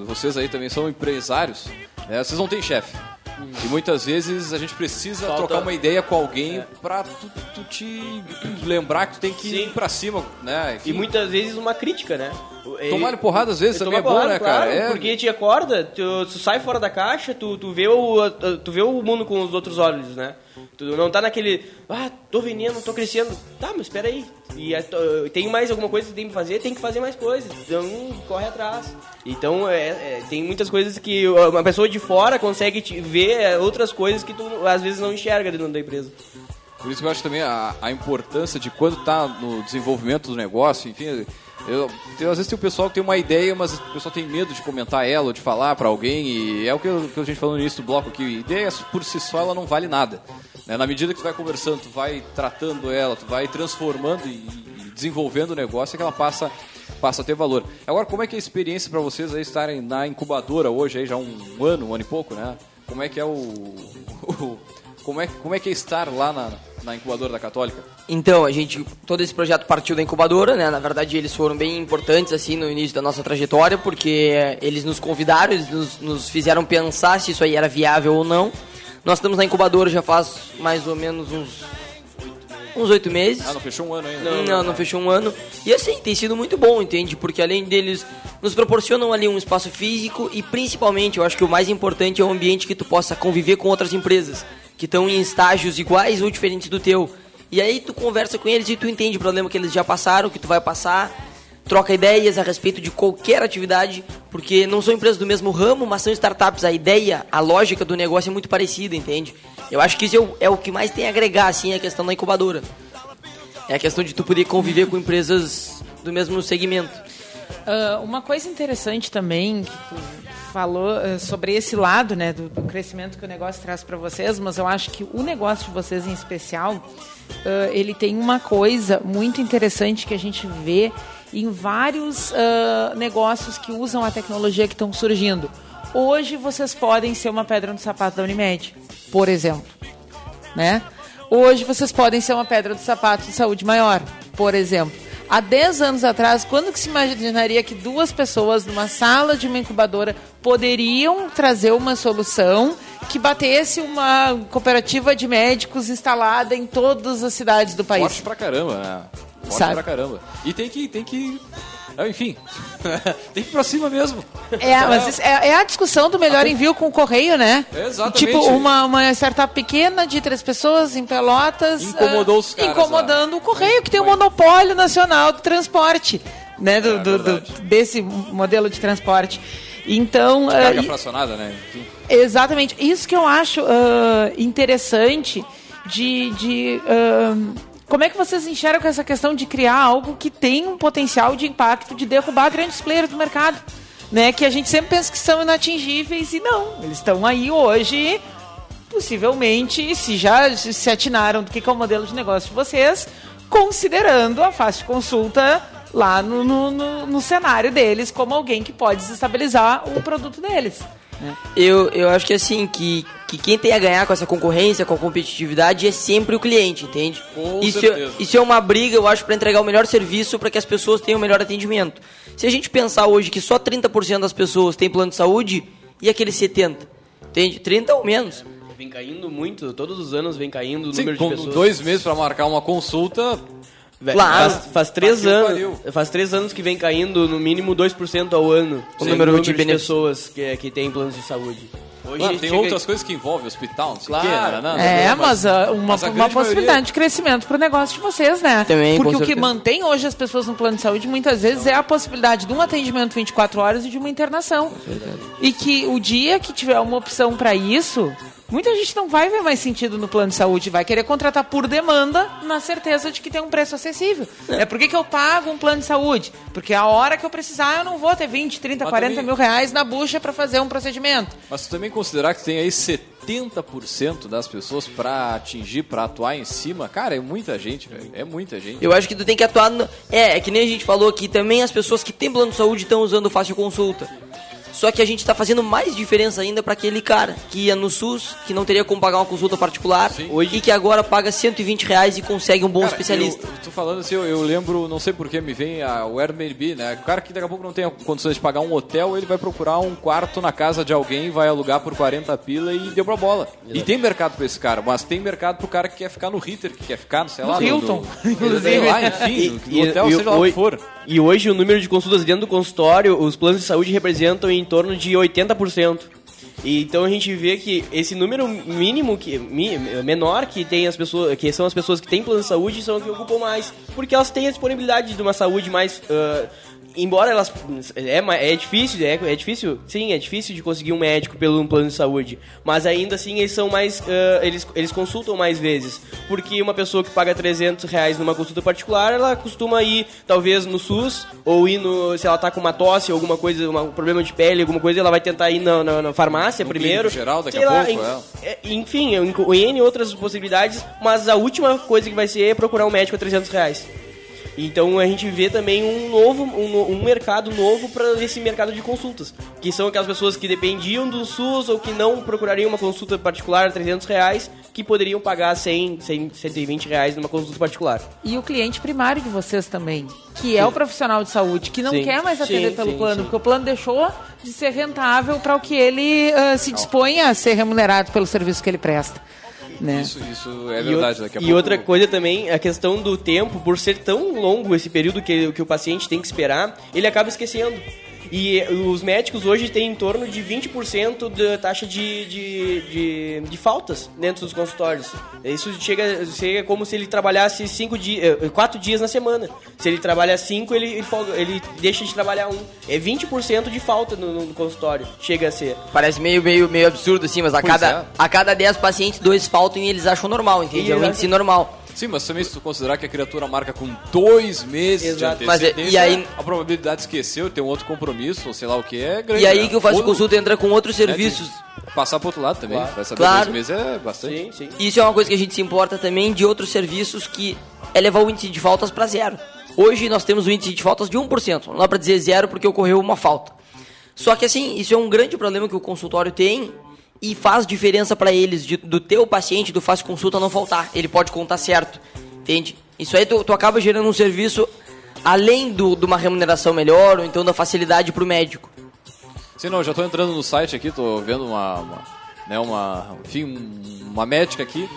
vocês aí também são empresários, né, vocês não têm chefe. E muitas vezes a gente precisa Falta- trocar uma ideia com alguém pra tu, tu te lembrar que tu tem que ir pra cima, né? E muitas vezes uma crítica, né? Tomar porrada às vezes também é bom, porrada, né, cara? claro, É- Porque te acorda, tu, tu sai fora da caixa, tu, tu, vê o, tu vê o mundo com os outros olhos, né? Tu não tá naquele, ah, tô vendendo, tô crescendo. Tá, mas espera aí. E é, tem mais alguma coisa que tem que fazer, tem que fazer mais coisas. Então, corre atrás. Então, é, é, tem muitas coisas que uma pessoa de fora consegue te ver é, outras coisas que tu às vezes não enxerga dentro da empresa. Por isso que eu acho também a, a importância de quando está no desenvolvimento do negócio, enfim. Eu, eu- às vezes tem o pessoal que tem uma ideia, mas o pessoal tem medo de comentar ela ou de falar para alguém. E é o que, eu- que a gente falou no início do bloco aqui. Ideia por si só ela não vale nada. né? Na medida que tu vai conversando, tu vai tratando ela, tu vai transformando e, e desenvolvendo o negócio, é que ela passa, passa a ter valor. Agora, como é que é a experiência para vocês aí estarem na incubadora hoje, aí já um ano, um ano e pouco, né? Como é que é o. o- como, é, como é que é estar lá na, na incubadora da Católica? Então, a gente, todo esse projeto partiu da incubadora, né? Na verdade, eles foram bem importantes, assim, no início da nossa trajetória, porque eh, eles nos convidaram, eles nos, nos fizeram pensar se isso aí era viável ou não. Nós estamos na incubadora já faz mais ou menos uns uns oito meses. Ah, não fechou um ano ainda? Não, não, não fechou um ano. E assim, tem sido muito bom, entende? Porque além deles nos proporcionam ali um espaço físico e principalmente, eu acho que o mais importante é um ambiente que tu possa conviver com outras empresas que estão em estágios iguais ou diferentes do teu. E aí tu conversa com eles e tu entende o problema que eles já passaram, que tu vai passar, troca ideias a respeito de qualquer atividade, porque não são empresas do mesmo ramo, mas são startups. A ideia, a lógica do negócio é muito parecida, entende? Eu acho que isso é o, é que mais tem a agregar, assim, a questão da incubadora. É a questão de tu poder conviver com empresas do mesmo segmento. Ah, uma coisa interessante também que tu falou ah, sobre esse lado, né, do, do crescimento que o negócio traz para vocês, mas eu acho que o negócio de vocês em especial, ah, ele tem uma coisa muito interessante que a gente vê em vários ah, negócios que usam a tecnologia que estão surgindo. Hoje vocês podem ser uma pedra no sapato da Unimed, por exemplo, né? hoje vocês podem ser uma pedra do sapato de saúde maior, por exemplo. Há 10 anos atrás, quando que se imaginaria que duas pessoas numa sala de uma incubadora poderiam trazer uma solução que batesse uma cooperativa de médicos instalada em todas as cidades do país? Forte pra caramba, né? Forte Sabe? pra caramba. E tem que, tem que Enfim, tem que ir pra cima mesmo. É, mas isso é, é a discussão do melhor envio com o correio, né? Exatamente. Tipo, uma, uma startup pequena de três pessoas em Pelotas. Incomodou ah, os caras Incomodando o correio, que tem o monopólio nacional do transporte, né? Do, É do- do- desse modelo de transporte. Então. ah, Carga e- fracionada, né? Enfim. Exatamente. Isso que eu acho ah, interessante de. de ah, como é que vocês enxergam essa questão de criar algo que tem um potencial de impacto de derrubar grandes players do mercado? Né? Que a gente sempre pensa que são inatingíveis e não. Eles estão aí hoje, possivelmente, se já se atinaram do que que é o modelo de negócio de vocês, considerando a fácil consulta lá no, no, no- no cenário deles como alguém que pode desestabilizar o produto deles. Né? Eu, eu acho que assim, que, que quem tem a ganhar com essa concorrência, com a competitividade, é sempre o cliente, entende? Com isso, certeza. é, isso é uma briga, eu acho, para entregar o melhor serviço para que as pessoas tenham o melhor atendimento. Se a gente pensar hoje que só 30% das pessoas têm plano de saúde, e aqueles 70%? Entende? 30% ou menos. Vem caindo muito, todos os anos vem caindo o Sim, número de com pessoas. dois meses pra marcar uma consulta. Vé- Claro. Faz, faz três o anos, faz três anos que vem caindo no mínimo 2% ao ano O número de de benefícios. pessoas que, que tem planos de saúde. Hoje tem chega- outras coisas que envolvem hospital, não sei o Claro. quê, né? Não, É, não, mas, ah, uma, mas a uma possibilidade maioria- de crescimento para o negócio de vocês, né? Também, Porque o que mantém hoje as pessoas no plano de saúde muitas vezes é a possibilidade de um atendimento 24 horas e de uma internação. E que o dia que tiver uma opção para isso, muita gente não vai ver mais sentido no plano de saúde, vai querer contratar por demanda na certeza de que tem um preço acessível. É, por que, que eu pago um plano de saúde? Porque a hora que eu precisar eu não vou ter 20, 30, Mas 40 também- mil reais na bucha para fazer um procedimento. Mas tu também considerar que tem aí 70% das pessoas pra atingir, pra atuar em cima, cara, é muita gente, velho. É muita gente. Eu acho que tu tem que atuar. No... É, é que nem a gente falou aqui, também as pessoas que têm plano de saúde estão usando o fácil consulta. Só que a gente tá fazendo mais diferença ainda para aquele cara que ia no SUS, que não teria como pagar uma consulta particular, e que agora paga 120 reais e consegue um bom Cara, especialista. Eu, tô falando assim, eu, eu lembro, não sei porquê, me vem a, o Airbnb, né? O cara que daqui a pouco não tem condições de pagar um hotel, ele vai procurar um quarto na casa de alguém, vai alugar por 40 pila e deu pra bola. E tem mercado pra esse cara, mas tem mercado pro cara que quer ficar no Ritter, que quer ficar, sei No lá, Hilton, no, inclusive. sei lá, enfim, no, no hotel, seja lá o que for. E hoje o número de consultas dentro do consultório, os planos de saúde representam em torno de 80%. E então a gente vê que esse número mínimo que menor que tem as pessoas, que são as pessoas que têm plano de saúde são as que ocupam mais, porque elas têm a disponibilidade de uma saúde mais ah, embora elas é, é difícil, é, é difícil, sim, é difícil de conseguir um médico pelo plano de saúde, mas ainda assim eles são mais, ah, eles, eles consultam mais vezes, porque uma pessoa que paga 300 reais numa consulta particular, ela costuma ir talvez no SUS ou ir no, se ela tá com uma tosse, alguma coisa, uma- um problema de pele, alguma coisa, ela vai tentar ir na, na- na farmácia No primeiro, geral, daqui a lá, pouco, em- é, enfim, em, em N outras possibilidades, mas a última coisa que vai ser é procurar um médico a 300 reais. Então a gente vê também um novo, um, um mercado novo para esse mercado de consultas, que são aquelas pessoas que dependiam do SUS ou que não procurariam uma consulta particular a 300 reais, que poderiam pagar 100, 100 120 reais numa consulta particular. E o cliente primário de vocês também, que é o profissional de saúde, que não Sim. quer mais atender Sim, pelo sim, plano, sim. porque o plano deixou de ser rentável para o que ele ah, se dispõe a ser remunerado pelo serviço que ele presta. Né? Isso, isso é E verdade, daqui a e pouco... outra coisa também, a questão do tempo, por ser tão longo esse período que, que o paciente tem que esperar, ele acaba esquecendo. E os médicos hoje têm em torno de 20% da taxa de, de, de, de faltas dentro dos consultórios. Isso chega, chega como se ele trabalhasse cinco dias, quatro dias na semana. Se ele trabalha cinco, ele, ele, ele deixa de trabalhar um. É 20% de falta no, no consultório, chega a ser. Parece meio, meio, meio absurdo assim, mas a Pois cada, é. a cada 10 pacientes, dois faltam e eles acham normal, entende? É um índice normal. Sim, mas também se tu considerar que a criatura marca com dois meses Exato. de Mas, antecedência, e aí- a probabilidade de esquecer, ter um outro compromisso, ou sei lá o que, é grande. E aí né? que eu faço Ou- consulta entra com outros né, serviços. Passar pro outro lado também, Claro. vai saber Claro. dois meses é bastante. Sim, sim. Isso é uma coisa que a gente se importa também de outros serviços que é levar o índice de faltas para zero. Hoje nós temos um índice de faltas de 1%. Não dá para dizer zero porque ocorreu uma falta. Só que assim, isso é um grande problema que o consultório tem e faz diferença para eles de, do teu paciente do fácil consulta não faltar. Ele pode contar certo, entende? Isso aí tu, tu acaba gerando um serviço além do, de uma remuneração melhor ou então da facilidade para o médico. Sim, não, já estou entrando no site aqui, estou vendo uma, uma, né, uma, enfim, uma médica aqui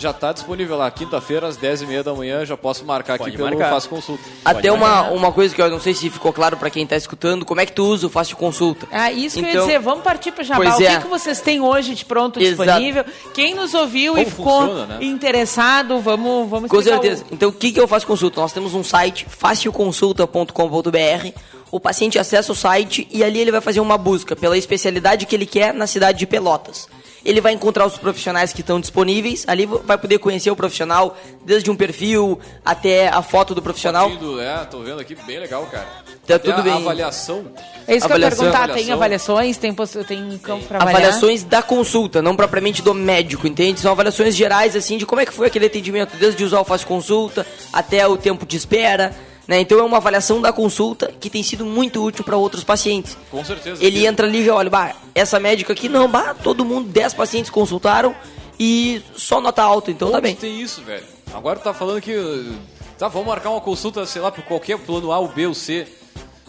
já está disponível lá, quinta-feira, às 10h30 da manhã, já posso marcar Pode aqui pelo marcar. Fácil Consulta. Até uma, uma coisa que eu não sei se ficou claro para quem está escutando, como é que tu usa o Fácil Consulta? Ah, isso que eu ia Então- dizer, vamos partir para Jabá. Pois o é. que, que vocês têm hoje de pronto Exato. disponível? Quem nos ouviu e Como ficou funciona, né? interessado, vamos, vamos Com certeza. Então, o que, que eu faço consulta? Nós temos um site, facilconsulta.com.br. O paciente acessa o site e ali ele vai fazer uma busca pela especialidade que ele quer na cidade de Pelotas. Ele vai encontrar os profissionais que estão disponíveis, ali vai poder conhecer o profissional, desde um perfil até a foto do profissional. Fotinho, É, tô vendo aqui, bem legal, cara. Tá Até tudo a bem. avaliação. É isso que eu ia Avaliação. perguntar. Tem avaliações? Tem, poss- tem um campo para avaliar? Avaliações da consulta, não propriamente do médico, entende? São avaliações gerais, assim, de como é que foi aquele atendimento, desde usar o fácil consulta até o tempo de espera, né? Então é uma avaliação da consulta que tem sido muito útil para outros pacientes. Com certeza. Ele entra ali e já olha, bah, essa médica aqui, não, bah, todo mundo, 10 pacientes consultaram e só nota alta, então tá Onde bem. tem isso, velho? Agora tu tá falando que. Tá, vamos marcar uma consulta, sei lá, por qualquer plano A, o B, o C.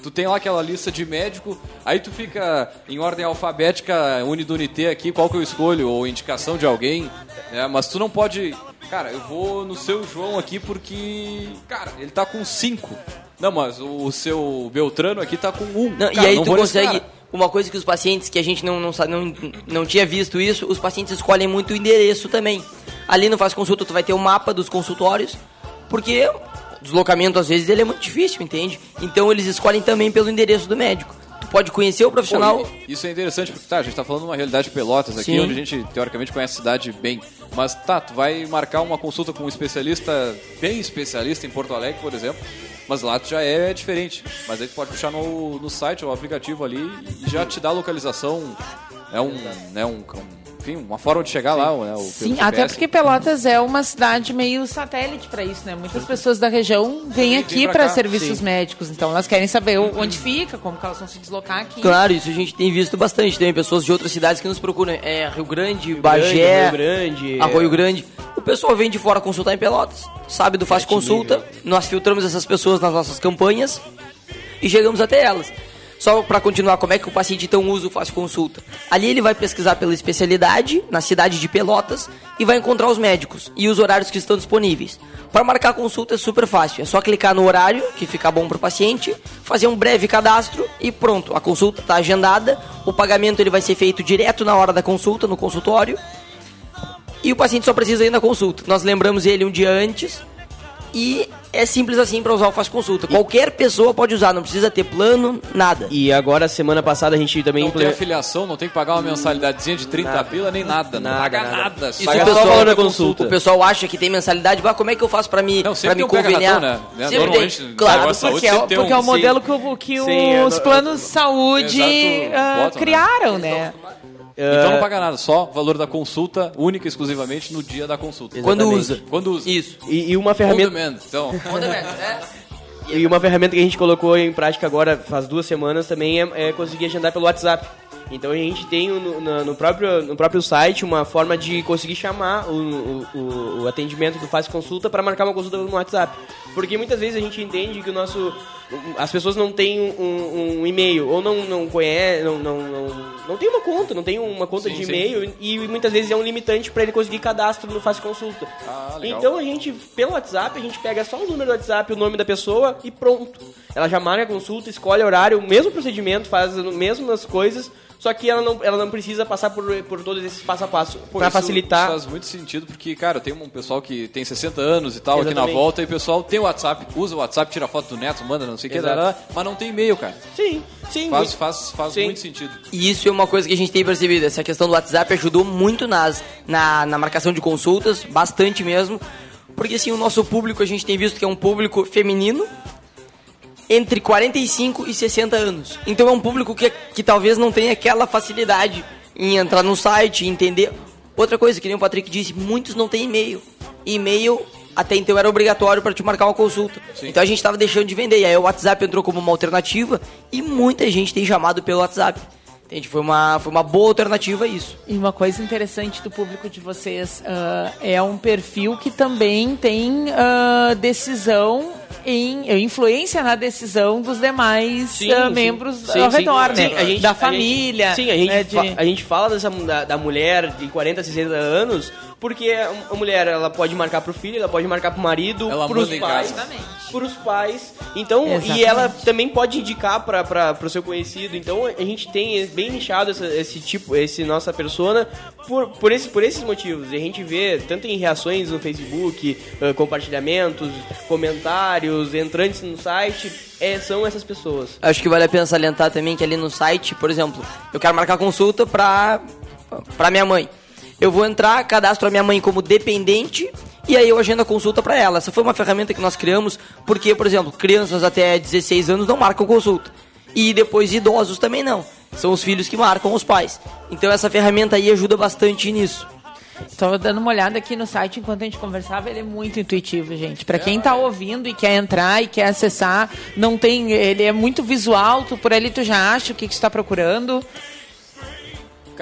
Tu tem lá aquela lista de médico, aí tu fica em ordem alfabética, unidunité aqui, qual que eu escolho, ou indicação de alguém, né? Mas tu não pode. Cara, eu vou no seu João aqui porque. Cara, ele tá com 5. Não, mas o seu Beltrano aqui tá com 1. Um. Não, Cara, e aí tu consegue. Uma coisa que os pacientes, que a gente não, não, não, não tinha visto isso, os pacientes escolhem muito o endereço também. Ali no Faz Consulta tu vai ter o mapa dos consultórios, porque deslocamento às vezes ele é muito difícil, entende? Então eles escolhem também pelo endereço do médico. Tu pode conhecer o profissional. Pô, isso é interessante porque tá, a gente tá falando de uma realidade de Pelotas aqui, Sim. onde a gente teoricamente conhece a cidade bem. Mas tá, tu vai marcar uma consulta com um especialista, bem especialista em Porto Alegre, por exemplo. Mas lá tu já é diferente. Mas aí tu pode puxar no, no site ou aplicativo ali e já te dá a localização. É um. Né, um, um- enfim, uma forma de chegar lá, né? O, Sim, até porque Pelotas é uma cidade meio satélite para isso, né? Muitas pessoas da região vêm aqui para serviços sim. médicos, então elas querem saber onde fica, como que elas vão se deslocar aqui. Claro, isso a gente tem visto bastante. Tem pessoas de outras cidades que nos procuram. É Rio Grande, Bagé, Rio Grande, é. Arroio Grande. O pessoal vem de fora consultar em Pelotas, sabe do Fácil Consulta. Nós filtramos essas pessoas nas nossas campanhas e chegamos até elas. Só para continuar, como é que o paciente então usa o Fácil Consulta? Ali ele vai pesquisar pela especialidade, na cidade de Pelotas, e vai encontrar os médicos e os horários que estão disponíveis. Para marcar consulta é super fácil, é só clicar no horário que fica bom para o paciente, fazer um breve cadastro e pronto, a consulta está agendada, o pagamento ele vai ser feito direto na hora da consulta, no consultório, e o paciente só precisa ir na consulta. Nós lembramos ele um dia antes e é simples assim para usar o Faz Consulta. Qualquer pessoa pode usar, não precisa ter plano, nada. E agora, semana passada, a gente também... Não tem afiliação, não tem que pagar uma mensalidadezinha de 30 pila nem nada. Não Nada, paga nada. nada. Isso paga o só o valor da pessoal, consulta. o pessoal acha que tem mensalidade, mas como é que eu faço para me, Não, pra me conveniar? né? Né? Sempre Normalmente, tem, claro. saúde Porque, é, porque um- é o modelo sim. que, o- que Sim, os eu- planos de saúde Exato, ah, botam, né? criaram, né? Então não paga nada, só o valor da consulta, única e exclusivamente no dia da consulta. Quando Exatamente. usa. Quando usa. Isso. E, e uma On ferramenta... demand, então. E uma ferramenta que a gente colocou em prática agora faz duas semanas também é, é conseguir agendar pelo WhatsApp. Então a gente tem no, na- no próprio, no próprio site uma forma de conseguir chamar o, o, o- atendimento do Fácil Consulta para marcar uma consulta no WhatsApp. Porque muitas vezes a gente entende que o nosso. As pessoas não têm um, um e-mail, ou não, não conhecem, não, não, não, não tem uma conta, não tem uma conta Sim, de e-mail e muitas vezes é um limitante para ele conseguir cadastro no Fácil Consulta. Ah. Então a gente, pelo WhatsApp, a gente pega só o número do WhatsApp, o nome da pessoa e pronto. Ela já marca a consulta, escolhe o horário, o mesmo procedimento, faz as mesmas coisas, só que ela não, ela não precisa passar por, por todos esses passo a passo para facilitar. Isso faz muito sentido, porque, cara, tem um pessoal que tem 60 anos e tal aqui na Exatamente. volta, e o pessoal tem o WhatsApp, usa o WhatsApp, tira foto do neto, manda não sei o que, mas não tem e-mail, cara. Sim, sim. Faz, muito- faz, faz Sim. muito sentido. E isso é uma coisa que a gente tem percebido. Essa questão do WhatsApp ajudou muito nas, na, na marcação de consultas, bastante mesmo. Porque assim, o nosso público a gente tem visto que é um público feminino entre 45 e 60 anos. Então é um público que, que talvez não tenha aquela facilidade em entrar no site e entender. Outra coisa, que nem o Patrick disse, muitos não têm e-mail. E-mail até então era obrigatório para te marcar uma consulta. Então a gente estava deixando de vender. E aí o WhatsApp entrou como uma alternativa e muita gente tem chamado pelo WhatsApp. Entende? Foi uma, foi uma boa alternativa a isso. E uma coisa interessante do público de vocês uh, é um perfil que também tem uh, decisão em influência na decisão dos demais sim, uh, membros sim, ao sim, redor, né? Gente, da família. sim, a gente, né, de... a gente fala dessa, da, da mulher de 40, 60 anos porque a mulher, ela pode marcar pro filho, ela pode marcar pro marido, ela pros pais. Pros pais. Então, Exatamente. e ela também pode indicar para pra, pro seu conhecido. Então, a gente tem bem nichado essa, esse tipo, esse nossa persona por, por, esse, por esses motivos. E a gente vê tanto em reações no Facebook, uh, compartilhamentos, comentários, entrantes no site, é, são essas pessoas. Acho que vale a pena salientar também que ali no site, por exemplo, eu quero marcar consulta pra, pra minha mãe. Eu vou entrar, cadastro a minha mãe como dependente e aí eu agendo a consulta para ela. Essa foi uma ferramenta que nós criamos porque, por exemplo, crianças até 16 anos não marcam consulta. E depois idosos também não. São os filhos que marcam os pais. Então essa ferramenta aí ajuda bastante nisso. Estou dando uma olhada aqui no site enquanto a gente conversava, ele é muito intuitivo, gente. Para quem está ouvindo e quer entrar e quer acessar, não tem, ele é muito visual, tu por ali tu já acha o que, que está procurando.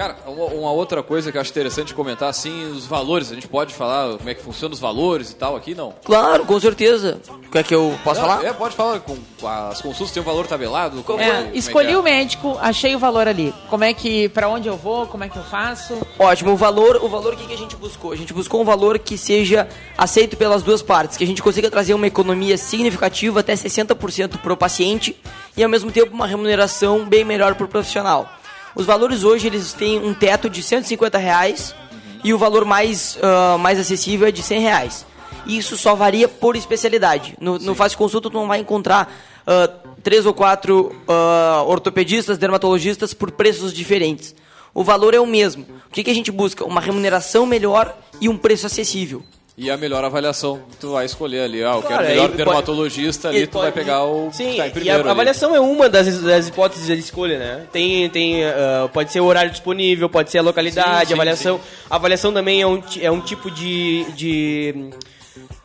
Cara, uma, uma, outra coisa que eu acho interessante comentar, assim, os valores. A gente pode falar como é que funciona os valores e tal aqui, não? Claro, com certeza. Quer que eu possa falar? É, pode falar. Com, as consultas têm um valor tabelado? Como, é, como é escolhi é? o médico, achei o valor ali. Como é que, para onde eu vou, como é que eu faço? Ótimo, o valor, o valor que, que a gente buscou? A gente buscou um valor que seja aceito pelas duas partes, que a gente consiga trazer uma economia significativa, até 60% para o paciente, e ao mesmo tempo uma remuneração bem melhor para o profissional. Os valores hoje eles têm um teto de 150 reais e o valor mais, uh, mais acessível é de 100 reais. Isso só varia por especialidade. No, no Faz Consulta tu não vai encontrar uh, três ou quatro uh, ortopedistas, dermatologistas por preços diferentes. O valor é o mesmo. O que, que a gente busca? Uma remuneração melhor e um preço acessível e a melhor avaliação tu vai escolher ali. Ah, eu quero o melhor dermatologista pode, ali, tu pode, vai pegar o sim, tá em primeiro. E a avaliação é uma das, das hipóteses de escolha, né? Tem, tem, uh, pode ser o horário disponível, pode ser a localidade, sim, a avaliação. Sim. A avaliação também é um, é um tipo de, de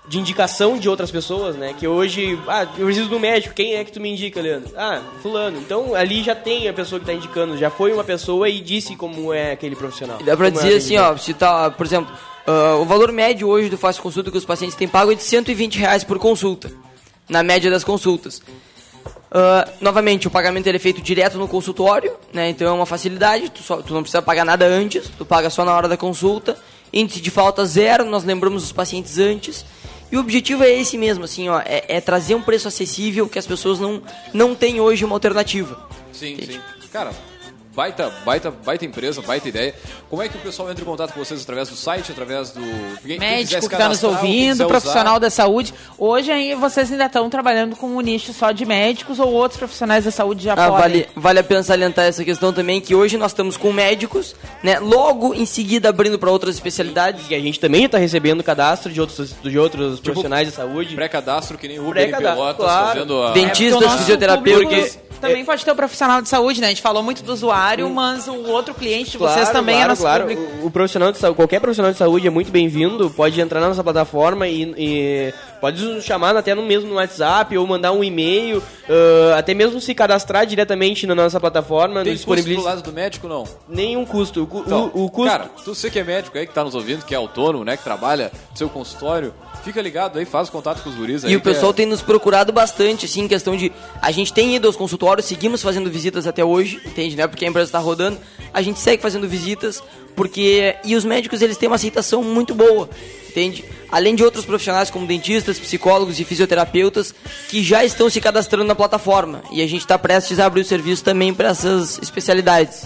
de indicação de outras pessoas, né? Que hoje, ah, eu preciso do médico, quem é que tu me indica, Leandro? Ah, fulano. Então ali já tem a pessoa que tá indicando, já foi uma pessoa e disse como é aquele profissional. dá pra é dizer é assim, ó, se tá, por exemplo, Uh, o valor médio hoje do Fácil Consulta que os pacientes têm pago é de 120 reais por consulta, na média das consultas. Uh, novamente, o pagamento é feito direto no consultório, né? então é uma facilidade, tu, só, tu, não precisa pagar nada antes, tu paga só na hora da consulta. Índice de falta zero, nós lembramos os pacientes antes. E o objetivo é esse mesmo, assim, ó, é, é trazer um preço acessível que as pessoas não, não têm hoje uma alternativa. Sim, Entende? sim. Cara, baita, baita, baita empresa, baita ideia. Como é que o pessoal entra em contato com vocês através do site, através do médico que está nos ouvindo, profissional usar. da saúde? Hoje aí vocês ainda estão trabalhando com um nicho só de médicos ou outros profissionais da saúde já ah, podem? Vale, vale a pena salientar essa questão também que hoje nós estamos com médicos, né? Logo em seguida abrindo para outras especialidades. E a gente também está recebendo cadastro de outros, de outros tipo, profissionais de saúde. Pré-cadastro que nem o Uber Pelotas claro. fazendo a... dentistas, é fisioterapeutas. Também pode ter o profissional de saúde, né? A gente falou muito do usuário, mas o outro cliente de vocês também claro, é nosso claro. público. O, o profissional de saúde, qualquer profissional de saúde é muito bem-vindo, pode entrar na nossa plataforma e, e pode nos chamar até no mesmo no WhatsApp ou mandar um e-mail, uh, até mesmo se cadastrar diretamente na nossa plataforma. Tem custo do lado do médico, não? Nenhum custo. O, então, o, o custo... Cara, tu você que é médico aí, que tá nos ouvindo, que é autônomo, né, que trabalha no seu consultório, Fica ligado aí, faz contato com os guris aí. E o pessoal é... tem nos procurado bastante, assim, em questão de. A gente tem ido aos consultórios, seguimos fazendo visitas até hoje, entende, né? Porque a empresa está rodando. A gente segue fazendo visitas, porque. E os médicos, eles têm uma aceitação muito boa, entende? Além de outros profissionais como dentistas, psicólogos e fisioterapeutas que já estão se cadastrando na plataforma. E a gente está prestes a abrir o serviço também para essas especialidades.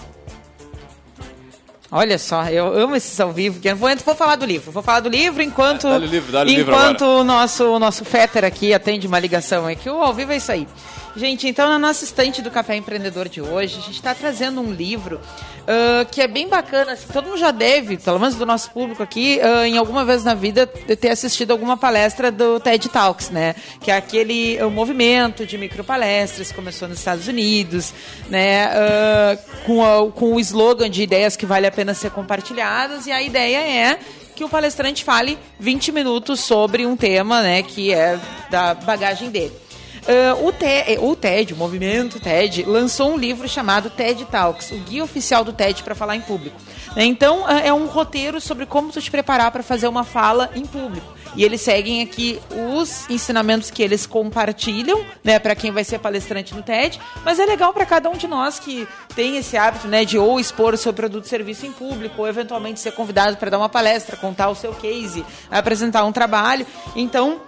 Olha só, eu amo esses ao vivo. Vou, vou falar do livro. Vou falar do livro enquanto. Dá, dá o livro, o enquanto o nosso, o nosso Fetter aqui atende uma ligação aqui. O ao vivo é isso aí. Gente, então na nossa estante do Café Empreendedor de hoje, a gente está trazendo um livro uh, que é bem bacana. Assim, todo mundo já deve, pelo menos do nosso público aqui, uh, em alguma vez na vida, ter assistido alguma palestra do TED Talks, né? Que é aquele uh, movimento de micropalestras que começou nos Estados Unidos, né? com, a, com o slogan de ideias que vale a pena ser compartilhadas. E a ideia é que o palestrante fale 20 minutos sobre um tema, né? Que é da bagagem dele. Uh, o, TED, o TED, o movimento TED, lançou um livro chamado TED Talks, o guia oficial do TED para falar em público. Então, uh, é um roteiro sobre como tu te preparar para fazer uma fala em público. E eles seguem aqui os ensinamentos que eles compartilham, né, para quem vai ser palestrante no TED. Mas é legal para cada um de nós que tem esse hábito, né, de ou expor o seu produto e serviço em público, ou eventualmente ser convidado para dar uma palestra, contar o seu case, apresentar um trabalho. Então,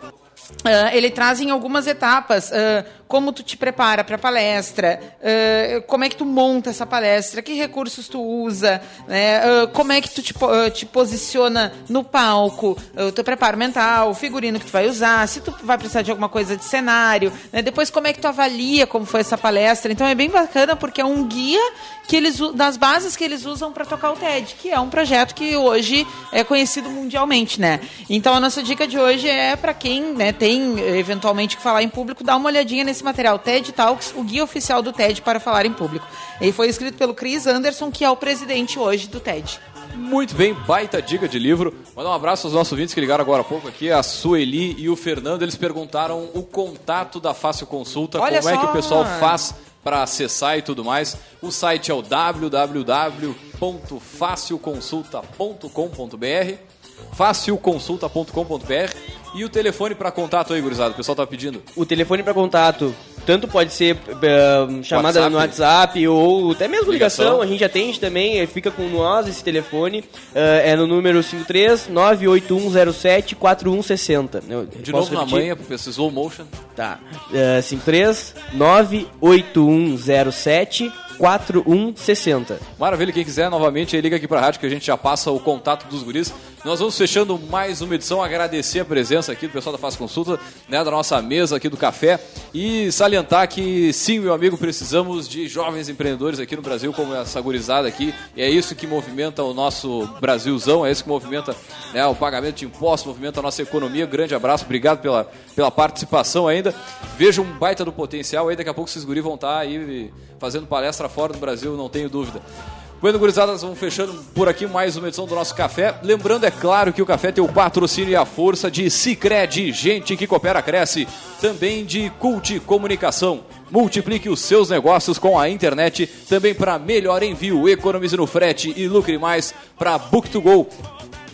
Uh, ele traz em algumas etapas uh, como tu te prepara para a palestra, uh, como é que tu monta essa palestra, que recursos tu usa, né, como é que tu te, te posiciona no palco, o teu preparo mental, o figurino que tu vai usar, se tu vai precisar de alguma coisa de cenário, né, depois como é que tu avalia como foi essa palestra. Então é bem bacana porque é um guia que eles das bases que eles usam para tocar o TED, que é um projeto que hoje é conhecido mundialmente, né? Então a nossa dica de hoje é para quem né, tem eventualmente que falar em público, dá uma olhadinha nesse material TED Talks, o guia oficial do TED para falar em público. Ele foi escrito pelo Chris Anderson, que é o presidente hoje do TED. Muito bem, baita dica de livro. Mandar um abraço aos nossos ouvintes que ligaram agora há pouco aqui, a Sueli e o Fernando. Eles perguntaram o contato da Fácil Consulta, Olha como é só. que o pessoal faz para acessar e tudo mais. O site é o www.facilconsulta.com.br facilconsulta.com.br e o telefone para contato aí, gurizada, o pessoal tá pedindo. O telefone para contato tanto pode ser uh, chamada WhatsApp. no WhatsApp ou até mesmo ligação. Ligação. a gente atende também, eh, fica com nós esse telefone, uh, é no número 53 98107 4160. Eu De novo na repetir? manhã, pro slow motion. Tá. Uh, 53 98107 4160. Maravilha, quem quiser novamente aí liga aqui pra rádio que a gente já passa o contato dos guris. Nós vamos fechando mais uma edição, agradecer a presença aqui do pessoal da Faz Consulta, né, da nossa mesa aqui do café e salientar que sim, meu amigo, precisamos de jovens empreendedores aqui no Brasil como essa gurizada aqui. E é isso que movimenta o nosso Brasilzão, é isso que movimenta né, o pagamento de impostos, movimenta a nossa economia. Grande abraço, obrigado pela, pela participação ainda. Vejo um baita do potencial aí, daqui a pouco esses guris vão estar aí fazendo palestra fora do Brasil, não tenho dúvida. Bueno, gurizadas, vamos fechando por aqui mais uma edição do nosso café. Lembrando, é claro, que o café tem o patrocínio e a força de Cicred, gente que coopera, cresce. Também de Cult Comunicação. Multiplique os seus negócios com a internet. Também para melhor envio, economize no frete e lucre mais para Book2Go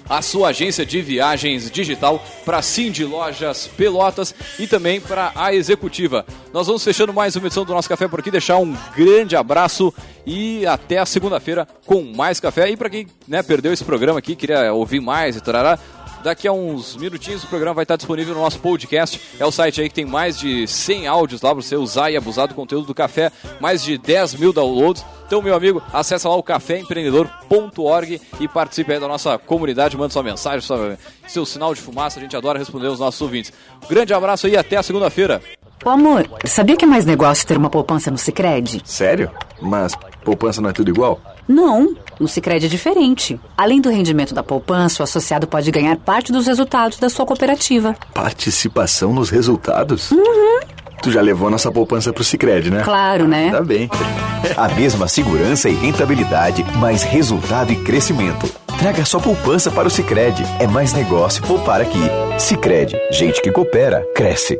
a sua agência de viagens digital para Cindy Lojas Pelotas e também para a Executiva. Nós vamos fechando mais uma edição do nosso café por aqui, deixar um grande abraço e até a segunda-feira com mais café. E para quem né, perdeu esse programa aqui, queria ouvir mais e tarará, Daqui a uns minutinhos o programa vai estar disponível no nosso podcast. É o site aí que tem mais de 100 áudios lá para você usar e abusar do conteúdo do café. Mais de 10 mil downloads. Então, meu amigo, acessa lá o caféempreendedor.org e participe aí da nossa comunidade. Manda sua mensagem, sua, seu sinal de fumaça. A gente adora responder os nossos ouvintes. Um grande abraço aí e até a segunda-feira. Ô amor, sabia que é mais negócio ter uma poupança no Sicredi? Sério? Mas poupança não é tudo igual? Não, no Sicredi é diferente. Além do rendimento da poupança, o associado pode ganhar parte dos resultados da sua cooperativa. Participação nos resultados? Uhum. Tu já levou nossa poupança pro Cicred, né? Claro, né? Tá bem. A mesma segurança e rentabilidade, mais resultado e crescimento. Traga sua poupança para o Sicredi. É mais negócio poupar aqui. Sicredi, gente que coopera, cresce.